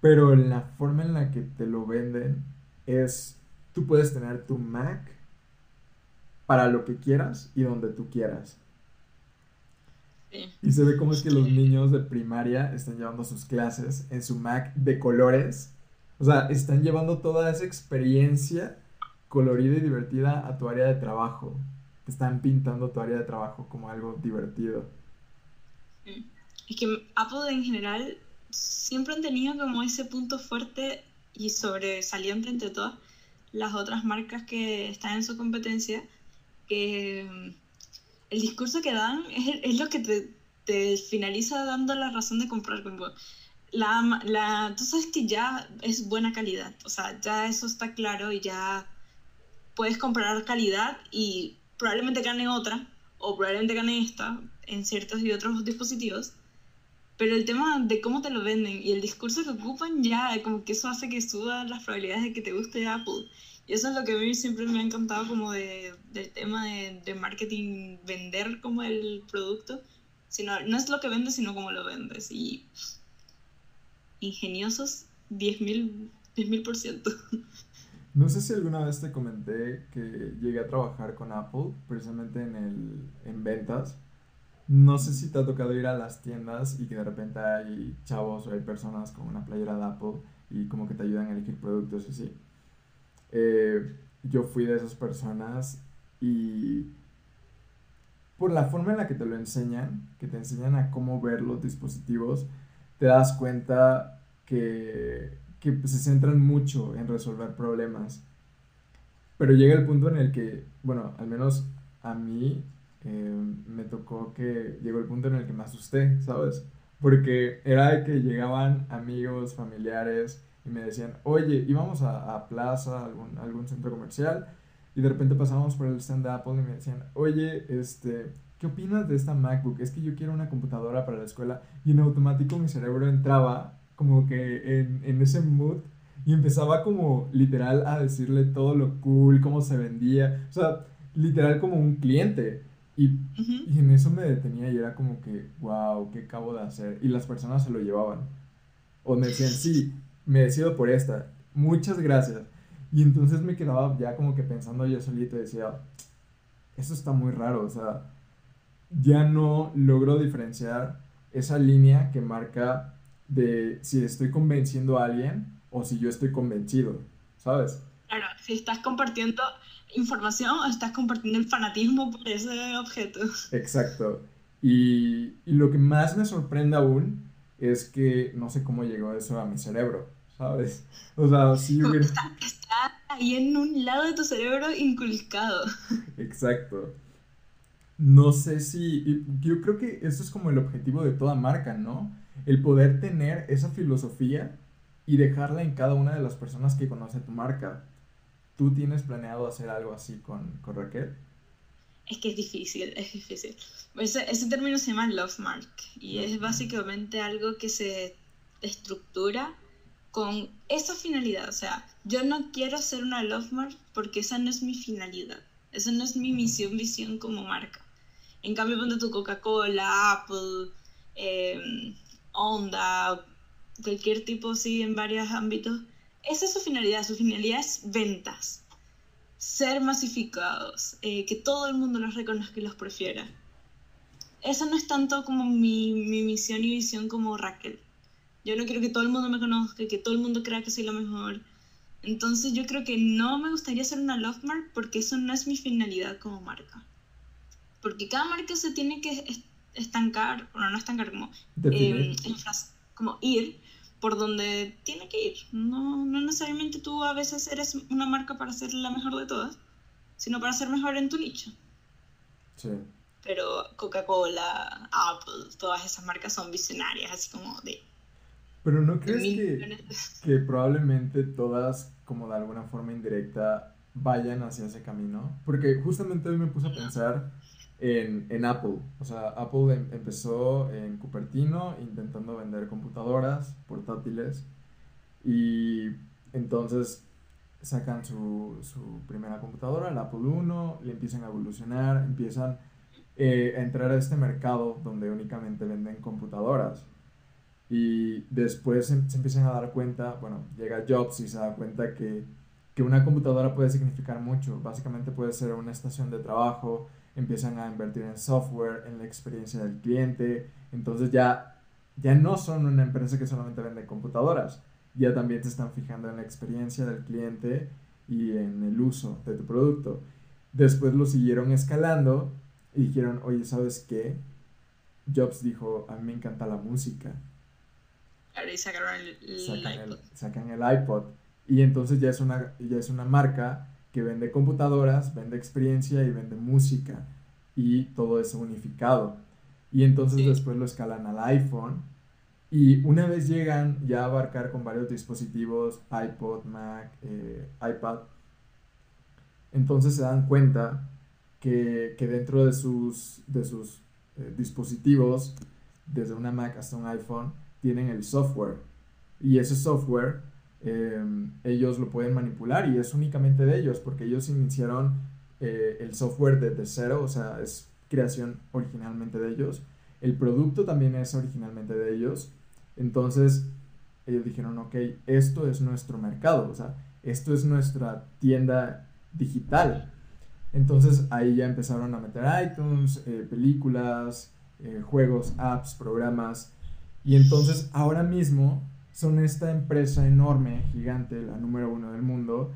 pero la forma en la que te lo venden es, tú puedes tener tu Mac para lo que quieras y donde tú quieras. Y se ve cómo es que los niños de primaria están llevando sus clases en su Mac de colores. O sea, están llevando toda esa experiencia colorida y divertida a tu área de trabajo. Están pintando tu área de trabajo como algo divertido. Es que Apple en general siempre han tenido como ese punto fuerte y sobresaliente entre todas las otras marcas que están en su competencia, que mm, el discurso que dan es, es lo que te, te, finaliza dando la razón de comprar. La, la, tú sabes que ya es buena calidad, o sea, ya eso está claro y ya puedes comprar calidad y probablemente gane otra o probablemente gane esta en ciertos y otros dispositivos pero el tema de cómo te lo venden y el discurso que ocupan ya, como que eso hace que suban las probabilidades de que te guste Apple. Y eso es lo que a mí siempre me ha encantado como de, del tema de, de marketing, vender como el producto. Sino, no es lo que vendes, sino cómo lo vendes. Y ingeniosos, 10.000 por ciento. (laughs) No sé si alguna vez te comenté que llegué a trabajar con Apple, precisamente en, el, en ventas no sé si te ha tocado ir a las tiendas y que de repente hay chavos o hay personas con una playera de Apple y como que te ayudan a elegir productos y así. Eh, yo fui de esas personas y por la forma en la que te lo enseñan, que te enseñan a cómo ver los dispositivos, te das cuenta que, que se centran mucho en resolver problemas. Pero llega el punto en el que, bueno, al menos a mí Em, me tocó que llegó el punto en el que me asusté, ¿sabes? Porque era de que llegaban amigos, familiares y me decían, oye, íbamos a, a plaza, algún, algún centro comercial, y de repente pasábamos por el stand de Apple y me decían, oye, este, ¿qué opinas de esta MacBook? Es que yo quiero una computadora para la escuela. Y en automático mi cerebro entraba como que en, en ese mood y empezaba como literal a decirle todo lo cool, cómo se vendía. O sea, literal como un cliente. Y, y, en eso me detenía y era como que, wow, ¿qué acabo de hacer? Y las personas se lo llevaban. O me decían, sí, me decido por esta. Muchas gracias. Y entonces me quedaba ya como que pensando yo solito y decía, eso está muy raro. O sea, ya no logro diferenciar esa línea que marca de si estoy convenciendo a alguien o si yo estoy convencido, ¿sabes? Claro, si estás compartiendo información o estás compartiendo el fanatismo por ese objeto. Exacto. Y, y, lo que más me sorprende aún es que no sé cómo llegó eso a mi cerebro, ¿sabes? O sea, sí hubiera... Está, está ahí en un lado de tu cerebro inculcado. Exacto. No sé si... Yo creo que eso es como el objetivo de toda marca, ¿no? El poder tener esa filosofía y dejarla en cada una de las personas que conoce tu marca. ¿Tú tienes planeado hacer algo así con, con Raquel? Es que es difícil, es difícil. Ese, ese término se llama love mark y es básicamente algo que se estructura con esa finalidad. O sea, yo no quiero ser una love mark porque esa no es mi finalidad. Esa no es mi misión, visión como marca. En cambio, ponte tu Coca-Cola, Apple, eh, Honda, cualquier tipo así en varios ámbitos esa es su finalidad, su finalidad es ventas, ser masificados, eh, que todo el mundo los reconozca y los prefiera. Eso no es tanto como mi, mi, misión y visión como Raquel. Yo no quiero que todo el mundo me conozca, que todo el mundo crea que soy la mejor. Entonces yo creo que no me gustaría ser una love mark porque eso no es mi finalidad como marca. Porque cada marca se tiene que estancar, bueno, no estancar, como, eh, como ir por donde tiene que ir. No, no necesariamente tú a veces eres una marca para ser la mejor de todas, sino para ser mejor en tu nicho. Sí. Pero Coca-Cola, Apple, todas esas marcas son visionarias, así como de... Pero ¿no crees que, que probablemente todas, como de alguna forma indirecta, vayan hacia ese camino? Porque justamente hoy me puse a pensar en, Apple. O sea, Apple em, empezó en Cupertino intentando vender computadoras portátiles y entonces sacan su, su primera computadora, el Apple I, le empiezan a evolucionar, empiezan eh, a entrar a este mercado donde únicamente venden computadoras. Y después se, se, empiezan a dar cuenta, bueno, llega Jobs y se da cuenta que, que una computadora puede significar mucho. Básicamente puede ser una estación de trabajo, empiezan a invertir en software, en la experiencia del cliente, entonces ya, ya no son una empresa que solamente vende computadoras, ya también se están fijando en la experiencia del cliente y en el uso de tu producto. Después lo siguieron escalando y dijeron, oye, ¿sabes qué? Jobs dijo, a mí me encanta la música. Y sacaron el, sacan iPod. el, sacan el iPod. Y entonces ya es, una, ya es una marca que vende computadoras, vende experiencia y vende música. Y todo eso unificado. Y entonces Sí. después lo escalan al iPhone. Y una vez llegan ya a abarcar con varios dispositivos, iPod, Mac, eh, iPad, entonces se dan cuenta que, que dentro de sus, de sus eh, dispositivos, desde una Mac hasta un iPhone, tienen el software. Y ese software eh, ellos lo pueden manipular y es únicamente de ellos, porque ellos iniciaron eh, el software desde cero, o sea, es creación originalmente de ellos. El producto también es originalmente de ellos. Entonces, ellos dijeron, ok, esto es nuestro mercado, o sea, esto es nuestra tienda digital. Entonces ahí ya empezaron a meter iTunes, eh, películas, juegos, apps, programas. Y entonces ahora mismo son esta empresa enorme, gigante, la número uno del mundo.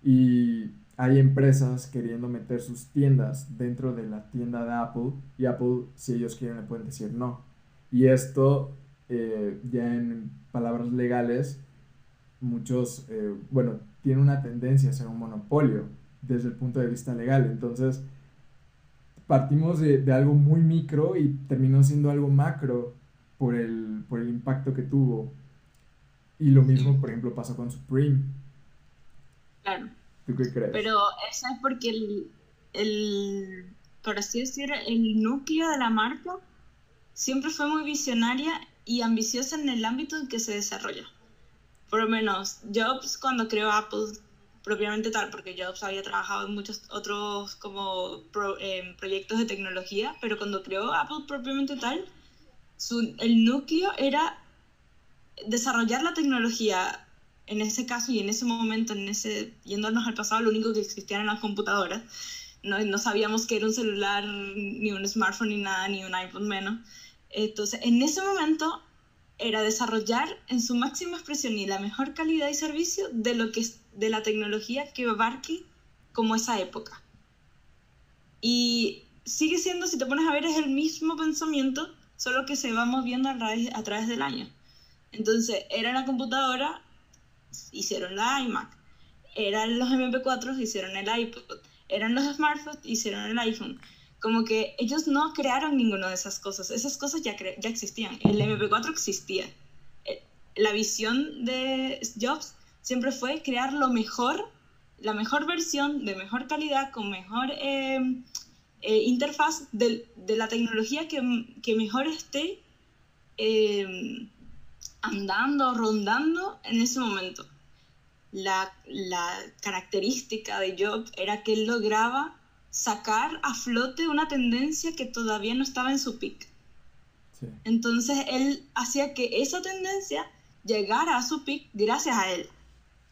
Y hay empresas queriendo meter sus tiendas dentro de la tienda de Apple. Y Apple, si ellos quieren, le pueden decir no. Y esto, eh, ya en palabras legales, muchos, eh, bueno, tiene una tendencia a ser un monopolio desde el punto de vista legal. Entonces, partimos de, de algo muy micro y terminó siendo algo macro por el, por el impacto que tuvo. Y lo mismo, por ejemplo, pasó con Supreme. Claro. ¿Tú qué crees? Pero eso es porque el, el, por así decir, el núcleo de la marca siempre fue muy visionaria y ambiciosa en el ámbito en que se desarrolla. Por lo menos Jobs cuando creó Apple propiamente tal, porque Jobs había trabajado en muchos otros como pro- eh, proyectos de tecnología, pero cuando creó Apple propiamente tal, su, el núcleo era desarrollar la tecnología en ese caso y en ese momento, en ese, yéndonos al pasado, lo único que existían eran las computadoras. No, no sabíamos que era un celular, ni un smartphone, ni nada, ni un iPhone menos. Entonces, en ese momento era desarrollar en su máxima expresión y la mejor calidad y servicio de lo que de la tecnología que abarque como esa época. Y sigue siendo, si te pones a ver, es el mismo pensamiento, solo que se va moviendo a través, a través del año. Entonces, era la computadora, hicieron la iMac. Eran los MP4, hicieron el iPod. Eran los smartphones, hicieron el iPhone. Como que ellos no crearon ninguna de esas cosas. Esas cosas ya, cre- ya existían. El MP4 existía. Eh, La visión de Jobs siempre fue crear lo mejor, la mejor versión, de mejor calidad, con mejor eh, eh, interfaz de, de la tecnología que, que mejor esté eh, andando, rondando en ese momento. La, la característica de Job era que él lograba sacar a flote una tendencia que todavía no estaba en su pic. Sí. Entonces él hacía que esa tendencia llegara a su pic gracias a él.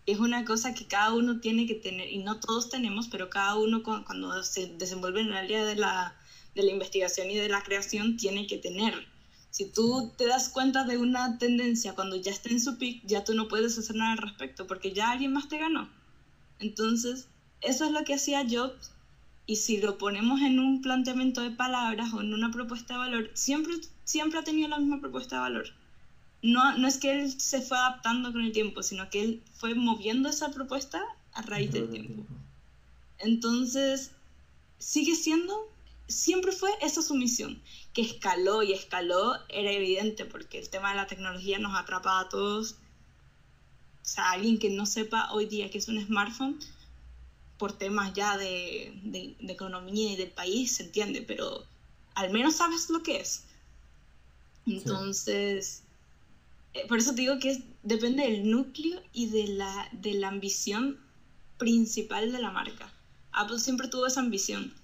Es una cosa que cada uno tiene que tener, y no todos tenemos, pero cada uno cu- cuando se desenvuelve en el área de la, de la investigación y de la creación tiene que tener. Si tú te das cuenta de una tendencia cuando ya está en su pic, ya tú no puedes hacer nada al respecto, porque ya alguien más te ganó. Entonces, eso es lo que hacía Jobs, y si lo ponemos en un planteamiento de palabras o en una propuesta de valor, siempre, siempre ha tenido la misma propuesta de valor. No, no es que él se fue adaptando con el tiempo, sino que él fue moviendo esa propuesta a raíz del tiempo. Entonces, sigue siendo, siempre fue esa su misión, que escaló y escaló, era evidente, porque el tema de la tecnología nos atrapa a todos. O sea, alguien que no sepa hoy día que es un smartphone, por temas ya de, de, de economía y del país, se entiende, pero al menos sabes lo que es. Entonces, eh, por eso te digo que es- depende del núcleo y de la, de la ambición principal de la marca. Apple siempre tuvo esa ambición,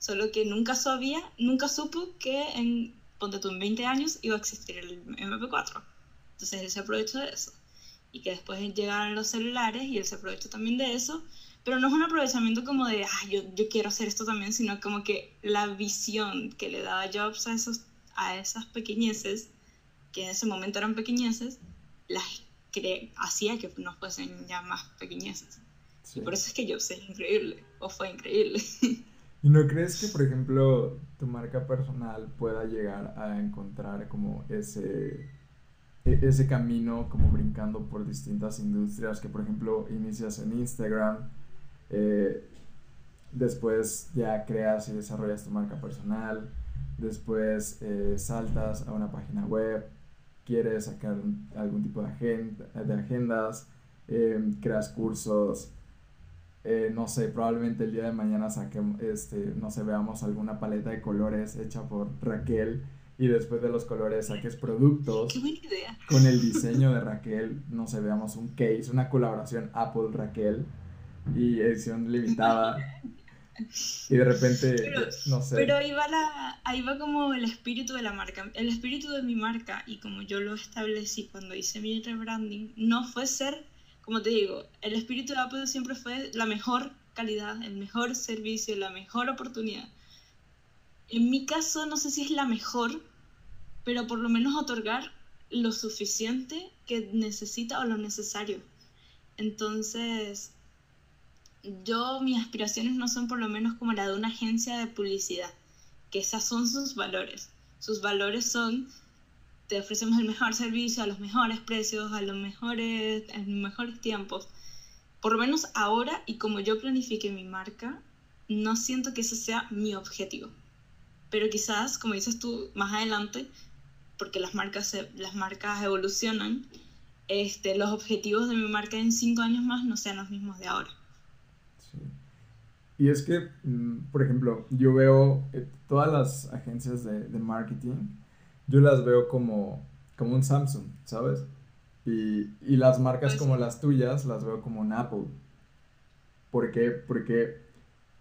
solo que nunca sabía, nunca supo que en, ponte tú, en 20 años iba a existir el MP4. Entonces él se aprovechó de eso. Y que después llegaron los celulares y él se aprovechó también de eso. Pero no es un aprovechamiento como de, ah, yo, yo quiero hacer esto también, sino como que la visión que le daba Jobs a, esos, a esas pequeñeces, que en ese momento eran pequeñeces, las cre- hacía que no fuesen ya más pequeñeces. Y por eso es que yo sé increíble, o fue increíble. (laughs) ¿Y no crees que, por ejemplo, tu marca personal pueda llegar a encontrar como ese, e-, ese camino, como brincando por distintas industrias, que por ejemplo inicias en Instagram, eh, después ya creas y desarrollas tu marca personal, después eh, saltas a una página web, quieres sacar algún tipo de, agenda, de agendas, eh, creas cursos, eh, no sé, probablemente el día de mañana saquemos, este, no sé, veamos alguna paleta de colores hecha por Raquel y después de los colores saques productos. Qué buena idea. Con el diseño de Raquel, no sé, veamos un case, una colaboración Apple-Raquel y edición limitada. Y de repente, no sé. Pero ahí va, la, ahí va como el espíritu de la marca. El espíritu de mi marca, y como yo lo establecí cuando hice mi rebranding, no fue ser, como te digo, el espíritu de Apple siempre fue la mejor calidad, el mejor servicio, la mejor oportunidad. En mi caso, no sé si es la mejor, pero por lo menos otorgar lo suficiente que necesita o lo necesario. Entonces, yo mis aspiraciones no son por lo menos como la de una agencia de publicidad, que esas son sus valores. Sus valores son, te ofrecemos el mejor servicio a los mejores precios, a los mejores, los mejores tiempos. Por lo menos ahora y como yo planifique mi marca, no siento que ese sea mi objetivo. Pero quizás, como dices tú, más adelante, porque las marcas, las marcas evolucionan, este, los objetivos de mi marca en cinco años más no sean los mismos de ahora. Y es que, mm, por ejemplo, yo veo eh, todas las agencias de, de, marketing, yo las veo como, como un Samsung, ¿sabes? Y, y las marcas pues como las tuyas las veo como un Apple. ¿Por qué? Porque,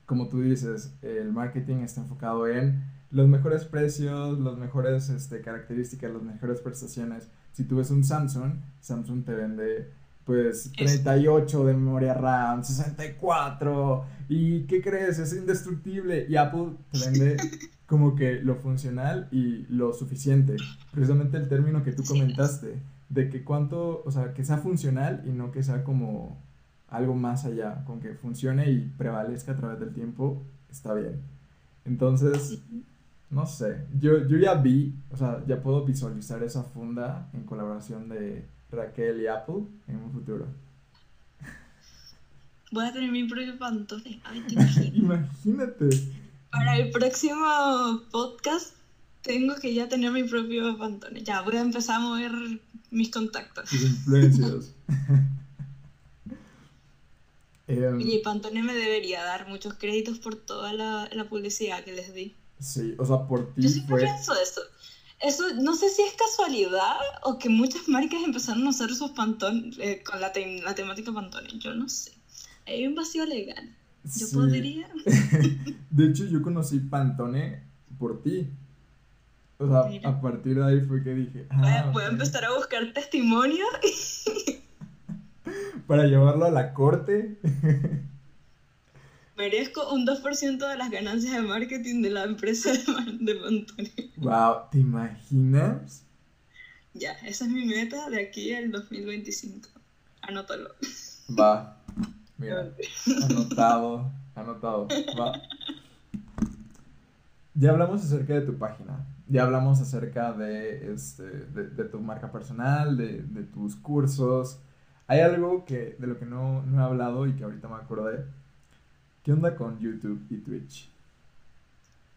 como tú dices, el marketing está enfocado en los mejores precios, las mejores este, características, las mejores prestaciones. Si tú ves un Samsung, Samsung te vende pues 38 de memoria RAM, 64, y ¿qué crees? Es indestructible. Y Apple te vende (laughs) como que lo funcional y lo suficiente. Precisamente el término que tú comentaste, de que cuánto, o sea, que sea funcional y no que sea como algo más allá, con que funcione y prevalezca a través del tiempo, está bien. Entonces, no sé, yo, yo ya vi, o sea, ya puedo visualizar esa funda en colaboración de Raquel y Apple en un futuro. Voy a tener mi propio pantone. (laughs) Imagínate. Para el próximo podcast tengo que ya tener mi propio pantone. Ya, voy a empezar a mover mis contactos. Tus influencias. (laughs) um, y Pantone me debería dar muchos créditos por toda la, la publicidad que les di. Sí, o sea, por ti Yo siempre fue... pienso eso. Eso no sé si es casualidad o que muchas marcas empezaron a usar sus pantones eh, con la, te la, temática pantone. Yo no sé. Hay un vacío legal. Yo podría. (laughs) de hecho, yo conocí Pantone por ti. O sea, a partir de ahí fue que dije. Ah, voy a empezar a buscar testimonio. (laughs) Para llevarlo a la corte (laughs) merezco un 2% de las ganancias de marketing de la empresa de, de Wow, ¿te imaginas? Ya, esa es mi meta de aquí al 2025. Anótalo. Va. Mira, (laughs) anotado, anotado. Va. Ya hablamos acerca de tu página. Ya hablamos acerca de, este, de, tu marca personal, de, de, tus cursos. Hay algo que, de lo que no, no he hablado y que ahorita me acordé ¿Qué onda con YouTube y Twitch?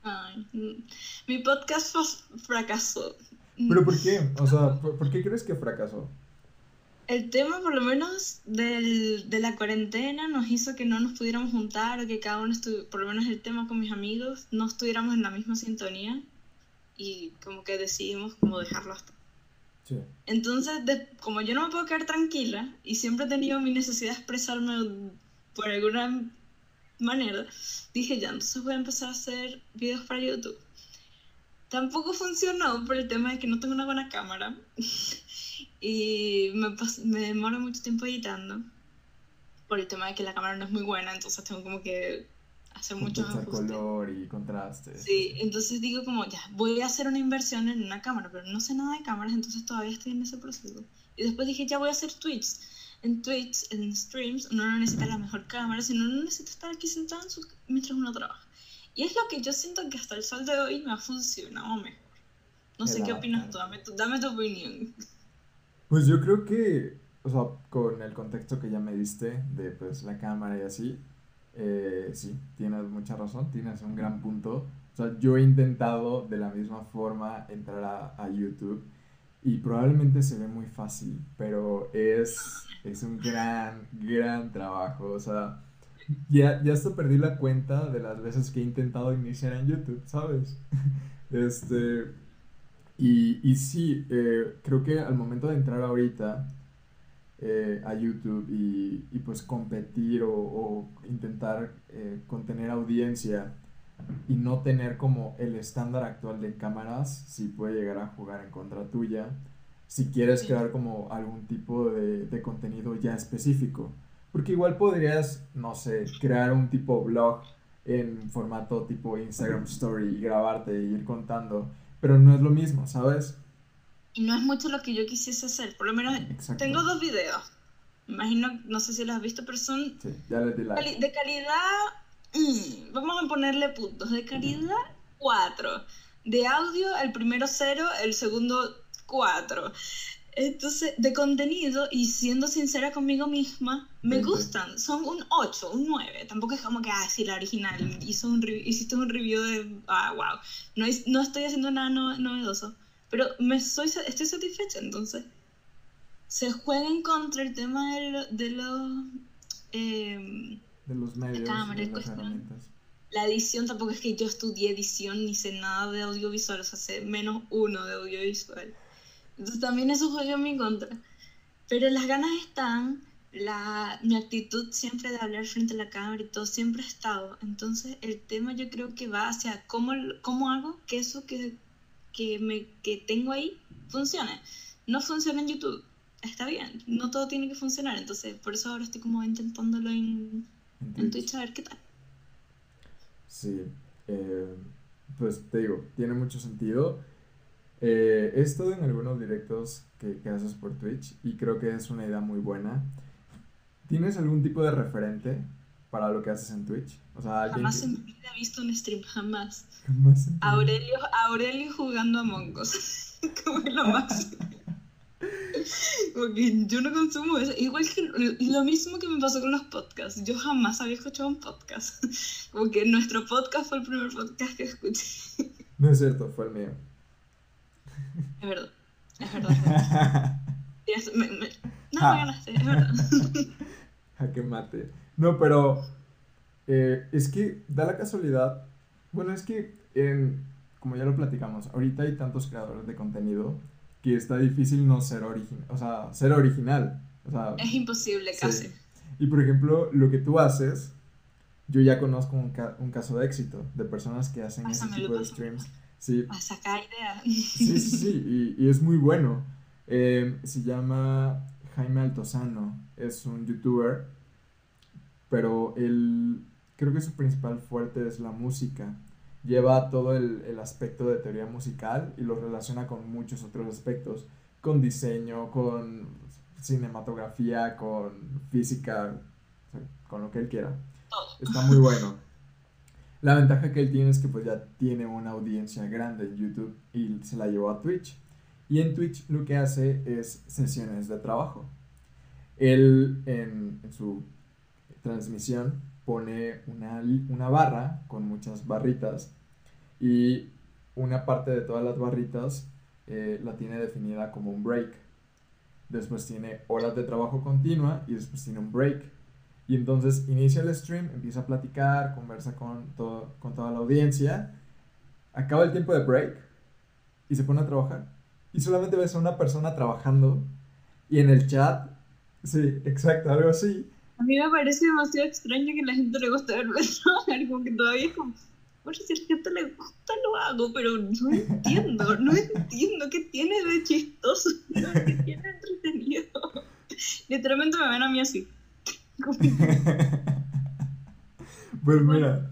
Ay, mm, mi podcast fracasó. ¿Pero por qué? O sea, ¿por, qué crees que fracasó? El tema, por lo menos, del, de la cuarentena nos hizo que no nos pudiéramos juntar o que cada uno estuviera, por lo menos el tema con mis amigos, no estuviéramos en la misma sintonía y como que decidimos como dejarlo hasta. Sí. Entonces, como yo no me puedo quedar tranquila y siempre he tenido mi necesidad de expresarme por alguna manera, dije ya, entonces voy a empezar a hacer videos para YouTube. Tampoco funcionó por el tema de que no tengo una buena cámara (laughs) y me, me demoro mucho tiempo editando por el tema de que la cámara no es muy buena, entonces tengo como que hacer muchos color y contraste. Sí, entonces digo como ya, voy a hacer una inversión en una cámara, pero no sé nada de cámaras, entonces todavía estoy en ese proceso. Y después dije, ya voy a hacer tweets. en Twitch, en streams, uno no necesita la mejor cámara, sino uno necesita estar aquí sentado mientras uno trabaja. Y es lo que yo siento que hasta el sol de hoy me ha funcionado mejor. No sé qué opinas tú, dame tu, dame tu opinión. Pues yo creo que, o sea, con el contexto que ya me diste de pues la cámara y así, eh, sí, tienes mucha razón, tienes un gran punto. O sea, yo he intentado de la misma forma entrar a, YouTube y probablemente se ve muy fácil, pero es, es un gran, gran trabajo. O sea, ya, ya hasta perdí la cuenta de las veces que he intentado iniciar en YouTube, ¿sabes? (laughs) Este, y, y sí, eh, creo que al momento de entrar ahorita eh, a YouTube y, y, pues competir o, o intentar eh, contener audiencia y no tener como el estándar actual de cámaras, si puede llegar a jugar en contra tuya, si quieres crear como algún tipo de, de contenido ya específico. Porque igual podrías, no sé, crear un tipo blog en formato tipo Instagram Story y grabarte y ir contando, pero no es lo mismo, ¿sabes? Y no es mucho lo que yo quisiese hacer, por lo menos tengo dos videos, imagino, no sé si los has visto, pero son sí, ya les di like. de calidad Mm, vamos a ponerle puntos. De calidad, 4. De audio, el primero 0, el segundo 4. Entonces, de contenido, y siendo sincera conmigo misma, me gustan. Son un 8, un 9. Tampoco es como que, ah, sí, la original. Hizo un hiciste un review de, ah, wow. No, no estoy haciendo nada novedoso. Pero me soy, estoy satisfecha, entonces. Se juega en contra el tema de, de los... Eh, de los medios de las herramientas. La edición tampoco es que yo estudié edición ni sé nada de audiovisual, o sea, sé menos uno de audiovisual. Entonces también eso juega en mi contra. Pero las ganas están, la, mi actitud siempre de hablar frente a la cámara y todo siempre ha estado. Entonces el tema yo creo que va hacia cómo, cómo hago que eso que, que, me, que tengo ahí funcione. No funciona en YouTube, está bien, no todo tiene que funcionar. Entonces por eso ahora estoy como intentándolo en en Twitch a ver qué tal. Sí, eh, pues te digo, tiene mucho sentido. Eh, he estado en algunos directos que, que, haces por Twitch y creo que es una idea muy buena. ¿Tienes algún tipo de referente para lo que haces en Twitch? O sea, jamás en mi vida he visto un stream, jamás. Jamás. Aurelio, Aurelio jugando a Mongos. (laughs) como lo máximo. Porque yo no consumo eso. Igual que lo mismo que me pasó con los podcasts. Yo jamás había escuchado un podcast. (laughs) Porque nuestro podcast fue el primer podcast que escuché. No es cierto, fue el mío. Es verdad. Es verdad. (laughs) me, me, no, me ganaste, es verdad. (laughs) que mate. No, pero eh, es que da la casualidad. Bueno, es que, como ya lo platicamos, ahorita hay tantos creadores de contenido que está difícil no ser original, o sea, ser original. O sea, es imposible casi. Y por ejemplo, lo que tú haces, yo ya conozco un, un caso de éxito de personas que hacen ese tipo de streams. Sí. A sacar ideas. Sí, sí, sí, y, y es muy bueno. Eh, se llama Jaime Altozano, es un youtuber, pero él, creo que su principal fuerte es la música lleva todo el, el, aspecto de teoría musical y lo relaciona con muchos otros aspectos, con diseño, con cinematografía, con física, con lo que él quiera. Está muy bueno. La ventaja que él tiene es que pues ya tiene una audiencia grande en YouTube y se la llevó a Twitch. Y en Twitch lo que hace es sesiones de trabajo. Él en, su transmisión pone una, una barra con muchas barritas y una parte de todas las barritas eh, la tiene definida como un break. Después tiene horas de trabajo continua y después tiene un break. Y entonces inicia el stream, empieza a platicar, conversa con, todo, con toda la audiencia, acaba el tiempo de break y se pone a trabajar. Y solamente ves a una persona trabajando y en el chat, sí, exacto, algo así, a mí me parece demasiado extraño que la gente le guste verme trabajar, como que todavía es como, bueno, si a la gente le gusta lo hago, pero no entiendo, no entiendo qué tiene de chistoso, (laughs) qué tiene entretenido. Literalmente me ven a mí así. (laughs) pues mira,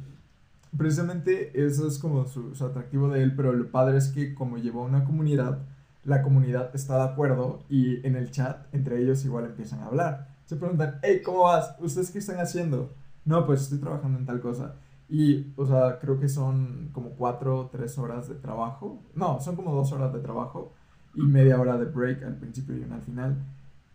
precisamente eso es como su, su, atractivo de él, pero lo padre es que como llevó una comunidad, la comunidad está de acuerdo y en el chat entre ellos igual empiezan a hablar se preguntan, hey, ¿cómo vas? ¿Ustedes qué están haciendo? No, pues estoy trabajando en tal cosa. Y, o sea, creo que son como cuatro tres horas de trabajo. No, son como dos horas de trabajo y media hora de break al principio y una al final.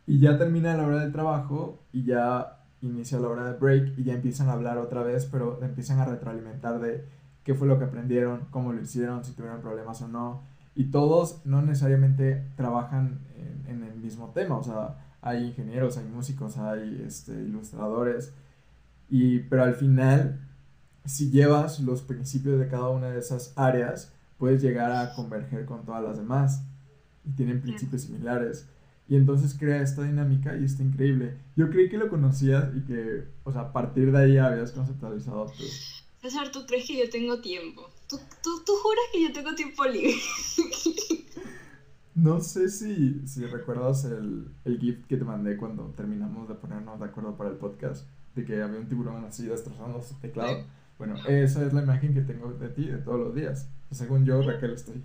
Y ya termina la hora del trabajo y ya inicia la hora de break y ya empiezan a hablar otra vez, pero empiezan a retroalimentar de qué fue lo que aprendieron, cómo lo hicieron, si tuvieron problemas o no. Y todos no necesariamente trabajan en, el mismo tema, o sea, hay ingenieros, hay músicos, hay este, ilustradores, y, pero al final, si llevas los principios de cada una de esas áreas, puedes llegar a converger con todas las demás y tienen principios similares. Y entonces crea esta dinámica y está increíble. Yo creí que lo conocías y que, o sea, a partir de ahí habías conceptualizado tú. César, ¿tú crees que yo tengo tiempo? ¿Tú, tú, tú juras que yo tengo tiempo libre? (laughs) no sé si, si recuerdas el, el GIF que te mandé cuando terminamos de ponernos de acuerdo para el podcast, de que había un tiburón así destrozando su teclado. Bueno, esa es la imagen que tengo de ti de todos los días. Según yo, Raquel, estoy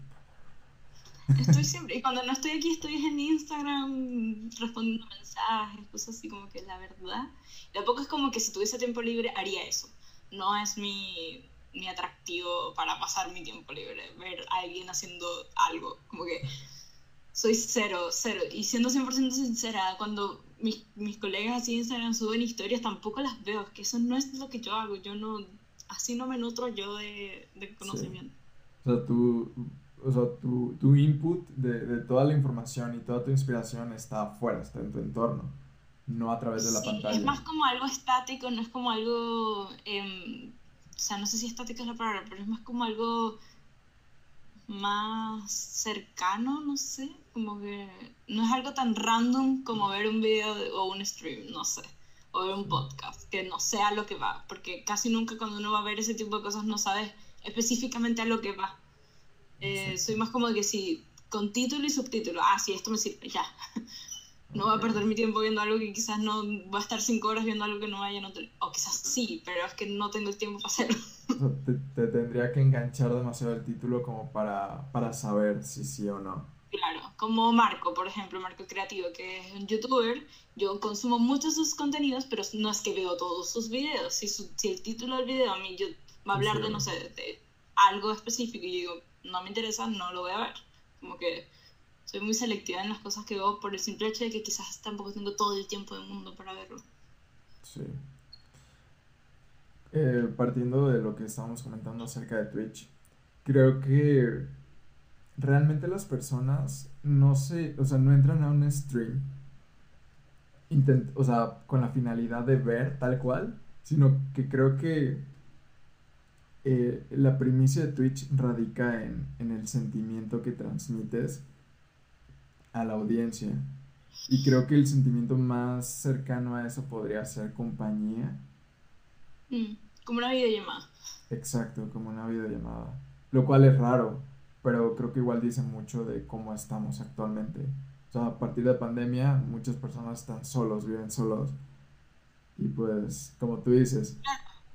Estoy siempre, y cuando no estoy aquí estoy en Instagram respondiendo mensajes, cosas así como que la verdad. Tampoco es como que si tuviese tiempo libre haría eso. No es mi, mi atractivo para pasar mi tiempo libre, ver a alguien haciendo algo. Como que soy cero, cero. Y siendo 100% sincera, cuando mis, mis colegas así en Instagram suben historias, tampoco las veo. Es que eso no es lo que yo hago. Yo no, así no me nutro yo de, de conocimiento. O sea, tú o sea, tu, tu input de, de, toda la información y toda tu inspiración está afuera, está en tu entorno, no a través de la sí, pantalla. Es más como algo estático, no es como algo, eh, o sea, no sé si estático es la palabra, pero es más como algo más cercano, no sé, como que no es algo tan random como ver un video o un stream, no sé, o ver un podcast, que no sea lo que va, porque casi nunca cuando uno va a ver ese tipo de cosas no sabes específicamente a lo que va. Eh, soy más como que si con título y subtítulo, ah, sí, esto me sirve, ya. (laughs) No voy a perder mi tiempo viendo algo que quizás no va a estar cinco horas viendo algo que no vaya a O quizás sí, pero es que no tengo el tiempo para hacerlo. (laughs) te, tendría que enganchar demasiado el título como para, para saber si sí o no. Claro, como Marco, por ejemplo, Marco Creativo, que es un youtuber, yo consumo muchos sus contenidos, pero no es que veo todos sus videos. Si, si el título del video a mí yo, va a hablar de, no sé, de algo específico y yo digo, no me interesa, no lo voy a ver. Como que soy muy selectiva en las cosas que veo por el simple hecho de que quizás tampoco tengo todo el tiempo del mundo para verlo. Sí. Eh, partiendo de lo que estábamos comentando acerca de Twitch, creo que realmente las personas no se, o sea, no entran a un stream intent, o sea, con la finalidad de ver tal cual, sino que creo que eh, la primicia de Twitch radica en, el sentimiento que transmites a la audiencia. Y creo que el sentimiento más cercano a eso podría ser compañía. Mm, como una videollamada. Exacto, como una videollamada. Lo cual es raro, pero creo que igual dice mucho de cómo estamos actualmente. O sea, a partir de la pandemia, muchas personas están solos, viven solos. Y pues, como tú dices,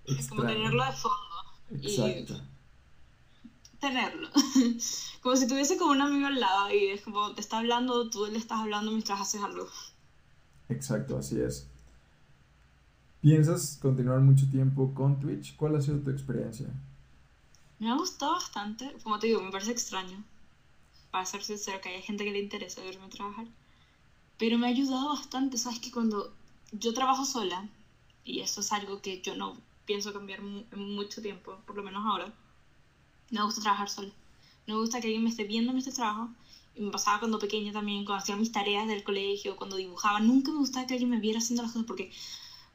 es como tenerlo de fondo. Exacto. tenerlo. (laughs) como si tuviese como un amigo al lado y es como te está hablando, tú le estás hablando mientras haces algo. Exacto, así es. ¿Piensas continuar mucho tiempo con Twitch? ¿Cuál ha sido tu experiencia? Me ha gustado bastante. Como te digo, me parece extraño. Para ser sincero, que haya gente que le interesa verme trabajar. Pero me ha ayudado bastante. Sabes que cuando yo trabajo sola, y eso es algo que yo no pienso cambiar en mucho tiempo, por lo menos ahora. Me gusta trabajar sola. No me gusta que alguien me esté viendo en este trabajo. Y me pasaba cuando pequeña también, cuando hacía mis tareas del colegio, cuando dibujaba. Nunca me gustaba que alguien me viera haciendo las cosas porque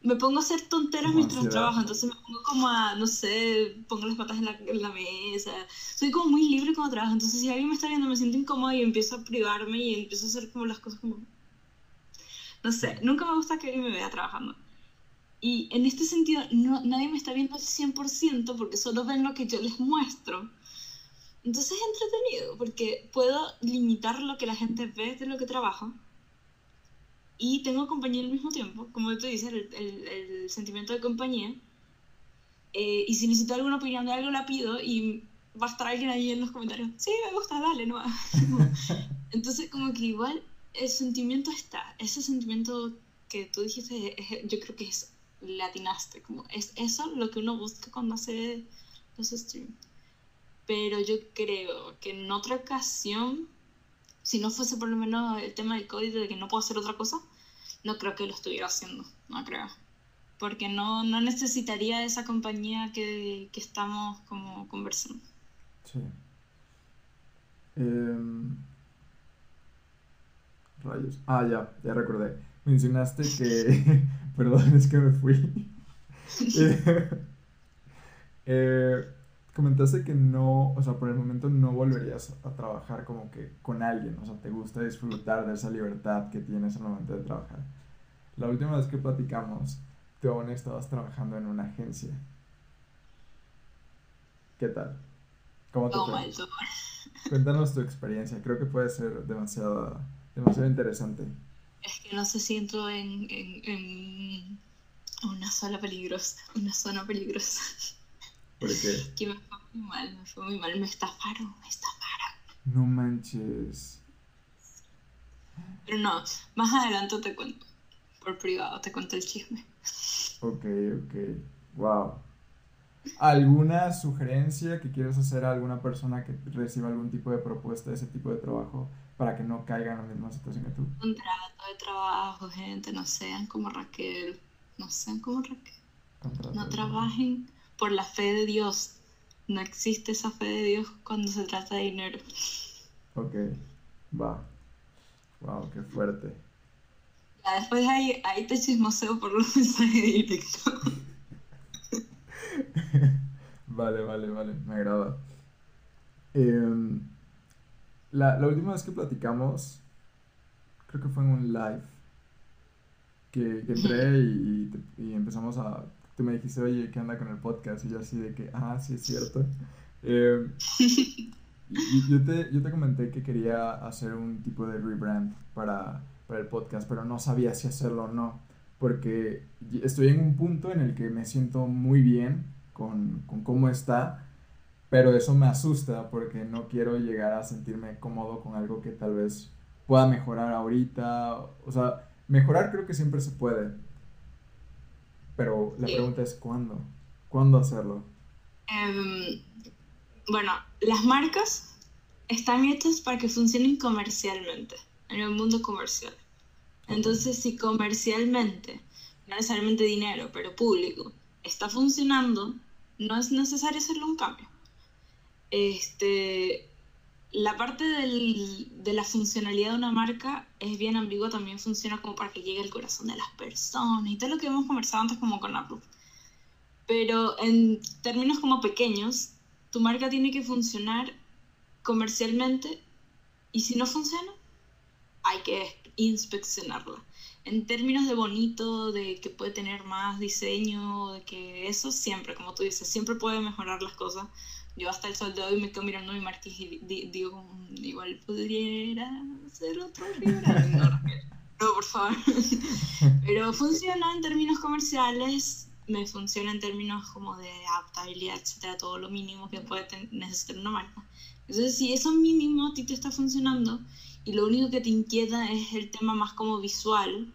me pongo a hacer tonteras mientras trabajo. Entonces me pongo como a, no sé, pongo las patas en la, en la, mesa. Soy como muy libre cuando trabajo. Entonces si alguien me está viendo me siento incómoda y empiezo a privarme y empiezo a hacer como las cosas como... No sé, nunca me gusta que alguien me vea trabajando. Y en este sentido, no, nadie me está viendo al 100% porque solo ven lo que yo les muestro. Entonces es entretenido porque puedo limitar lo que la gente ve de lo que trabajo. Y tengo compañía al mismo tiempo, como tú dices, el, el, el sentimiento de compañía. Eh, y si necesito alguna opinión de algo, la pido y va a estar alguien ahí en los comentarios. Sí, me gusta, dale, no. (laughs) Entonces, como que igual el sentimiento está, ese sentimiento que tú dijiste, yo creo que es latinaste, como es eso lo que uno busca cuando hace los streams. Pero yo creo que en otra ocasión, si no fuese por lo menos el tema del código de que no puedo hacer otra cosa, no creo que lo estuviera haciendo, no creo. Porque no, no necesitaría esa compañía que, que estamos como conversando. Sí. Em, rayos. Ah, ya, ya recordé. Mencionaste que. (laughs) (laughs) (laughs) Perdón, es que me fui. (laughs) eh, comentaste que no, o sea, por el momento no volverías a trabajar como que con alguien, o sea, te gusta disfrutar de esa libertad que tienes al momento de trabajar. La última vez que platicamos, tú aún estabas trabajando en una agencia. ¿Qué tal? ¿Cómo te fue? Cuéntanos tu experiencia, creo que puede ser demasiado, demasiado interesante. Es que no se siento en, en, en una zona peligrosa, una zona peligrosa. ¿Por qué? (laughs) Que me fue muy mal, me fue muy mal, me estafaron, me estafaron. No manches. Pero no, más adelante te cuento. Por privado te cuento el chisme. Ok, ok. Wow. ¿Alguna sugerencia que quieras hacer a alguna persona que reciba algún tipo de propuesta de ese tipo de trabajo para que no caiga en la misma situación que tú? Contrato de trabajo, gente, no sean como Raquel. No sean como Raquel. no trabajen por la fe de Dios. No existe esa fe de Dios cuando se trata de dinero. Ok, va. Wow, qué fuerte. Ya después ahí, ahí te chismoseo por los (laughs) mensajes directos. (laughs) vale, vale, vale, me agrada. Em, la, la, última vez que platicamos, creo que fue en un live, que, que entré y, y empezamos a me dijiste, oye, ¿qué anda con el podcast? Y yo así de que, ah, sí es cierto. Eh, y yo te, yo te comenté que quería hacer un tipo de rebrand para, para el podcast, pero no sabía si hacerlo o no, porque estoy en un punto en el que me siento muy bien con, con cómo está, pero eso me asusta porque no quiero llegar a sentirme cómodo con algo que tal vez pueda mejorar ahorita. O sea, mejorar creo que siempre se puede, pero la pregunta es ¿cuándo? ¿Cuándo hacerlo? Em, bueno, las marcas están hechas para que funcionen comercialmente, en el mundo comercial. Entonces, si comercialmente, no necesariamente dinero, pero público, está funcionando, no es necesario hacerle un cambio. Este, la parte de la funcionalidad de una marca es bien ambigua, también funciona como para que llegue al corazón de las personas y todo lo que hemos conversado antes como con Apple. Pero en términos como pequeños, tu marca tiene que funcionar comercialmente y si no funciona, hay que inspeccionarla. En términos de bonito, de que puede tener más diseño, de que eso siempre, como tú dices, siempre puede mejorar las cosas yo hasta el sol de hoy me quedo mirando mi marqués y digo, igual podría ser otro No, por favor. (laughs) Pero funciona en términos comerciales, me funciona en términos como de adaptabilidad, etcétera, todo lo mínimo que puede necesitar una marca. Entonces, si eso mínimo a ti te está funcionando y lo único que te inquieta es el tema más como visual,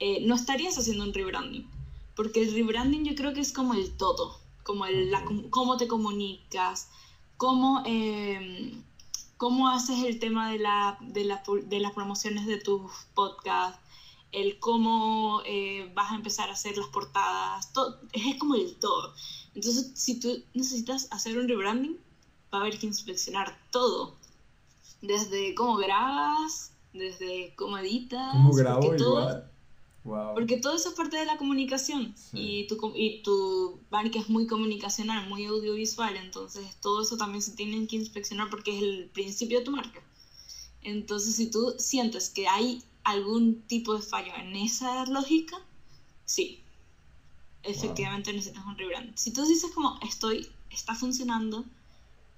eh, no estarías haciendo un rebranding. Porque el rebranding yo creo que es como el todo como el, la, cómo te comunicas, cómo, em, cómo haces el tema de, la, de, la, de las promociones de tus podcasts, el cómo eh, vas a empezar a hacer las portadas, todo, es como el todo. Entonces, si tú necesitas hacer un rebranding, va a haber que inspeccionar todo, desde cómo grabas, desde cómo editas. ¿Cómo grabo igual? Porque todo eso es parte de la comunicación. Y, tu, y tu marca es muy comunicacional, muy audiovisual, entonces todo eso también se tiene que inspeccionar porque es el principio de tu marca. Entonces si tú sientes que hay algún tipo de fallo en esa lógica, sí, efectivamente necesitas un rebrand. Si tú dices como estoy, está funcionando,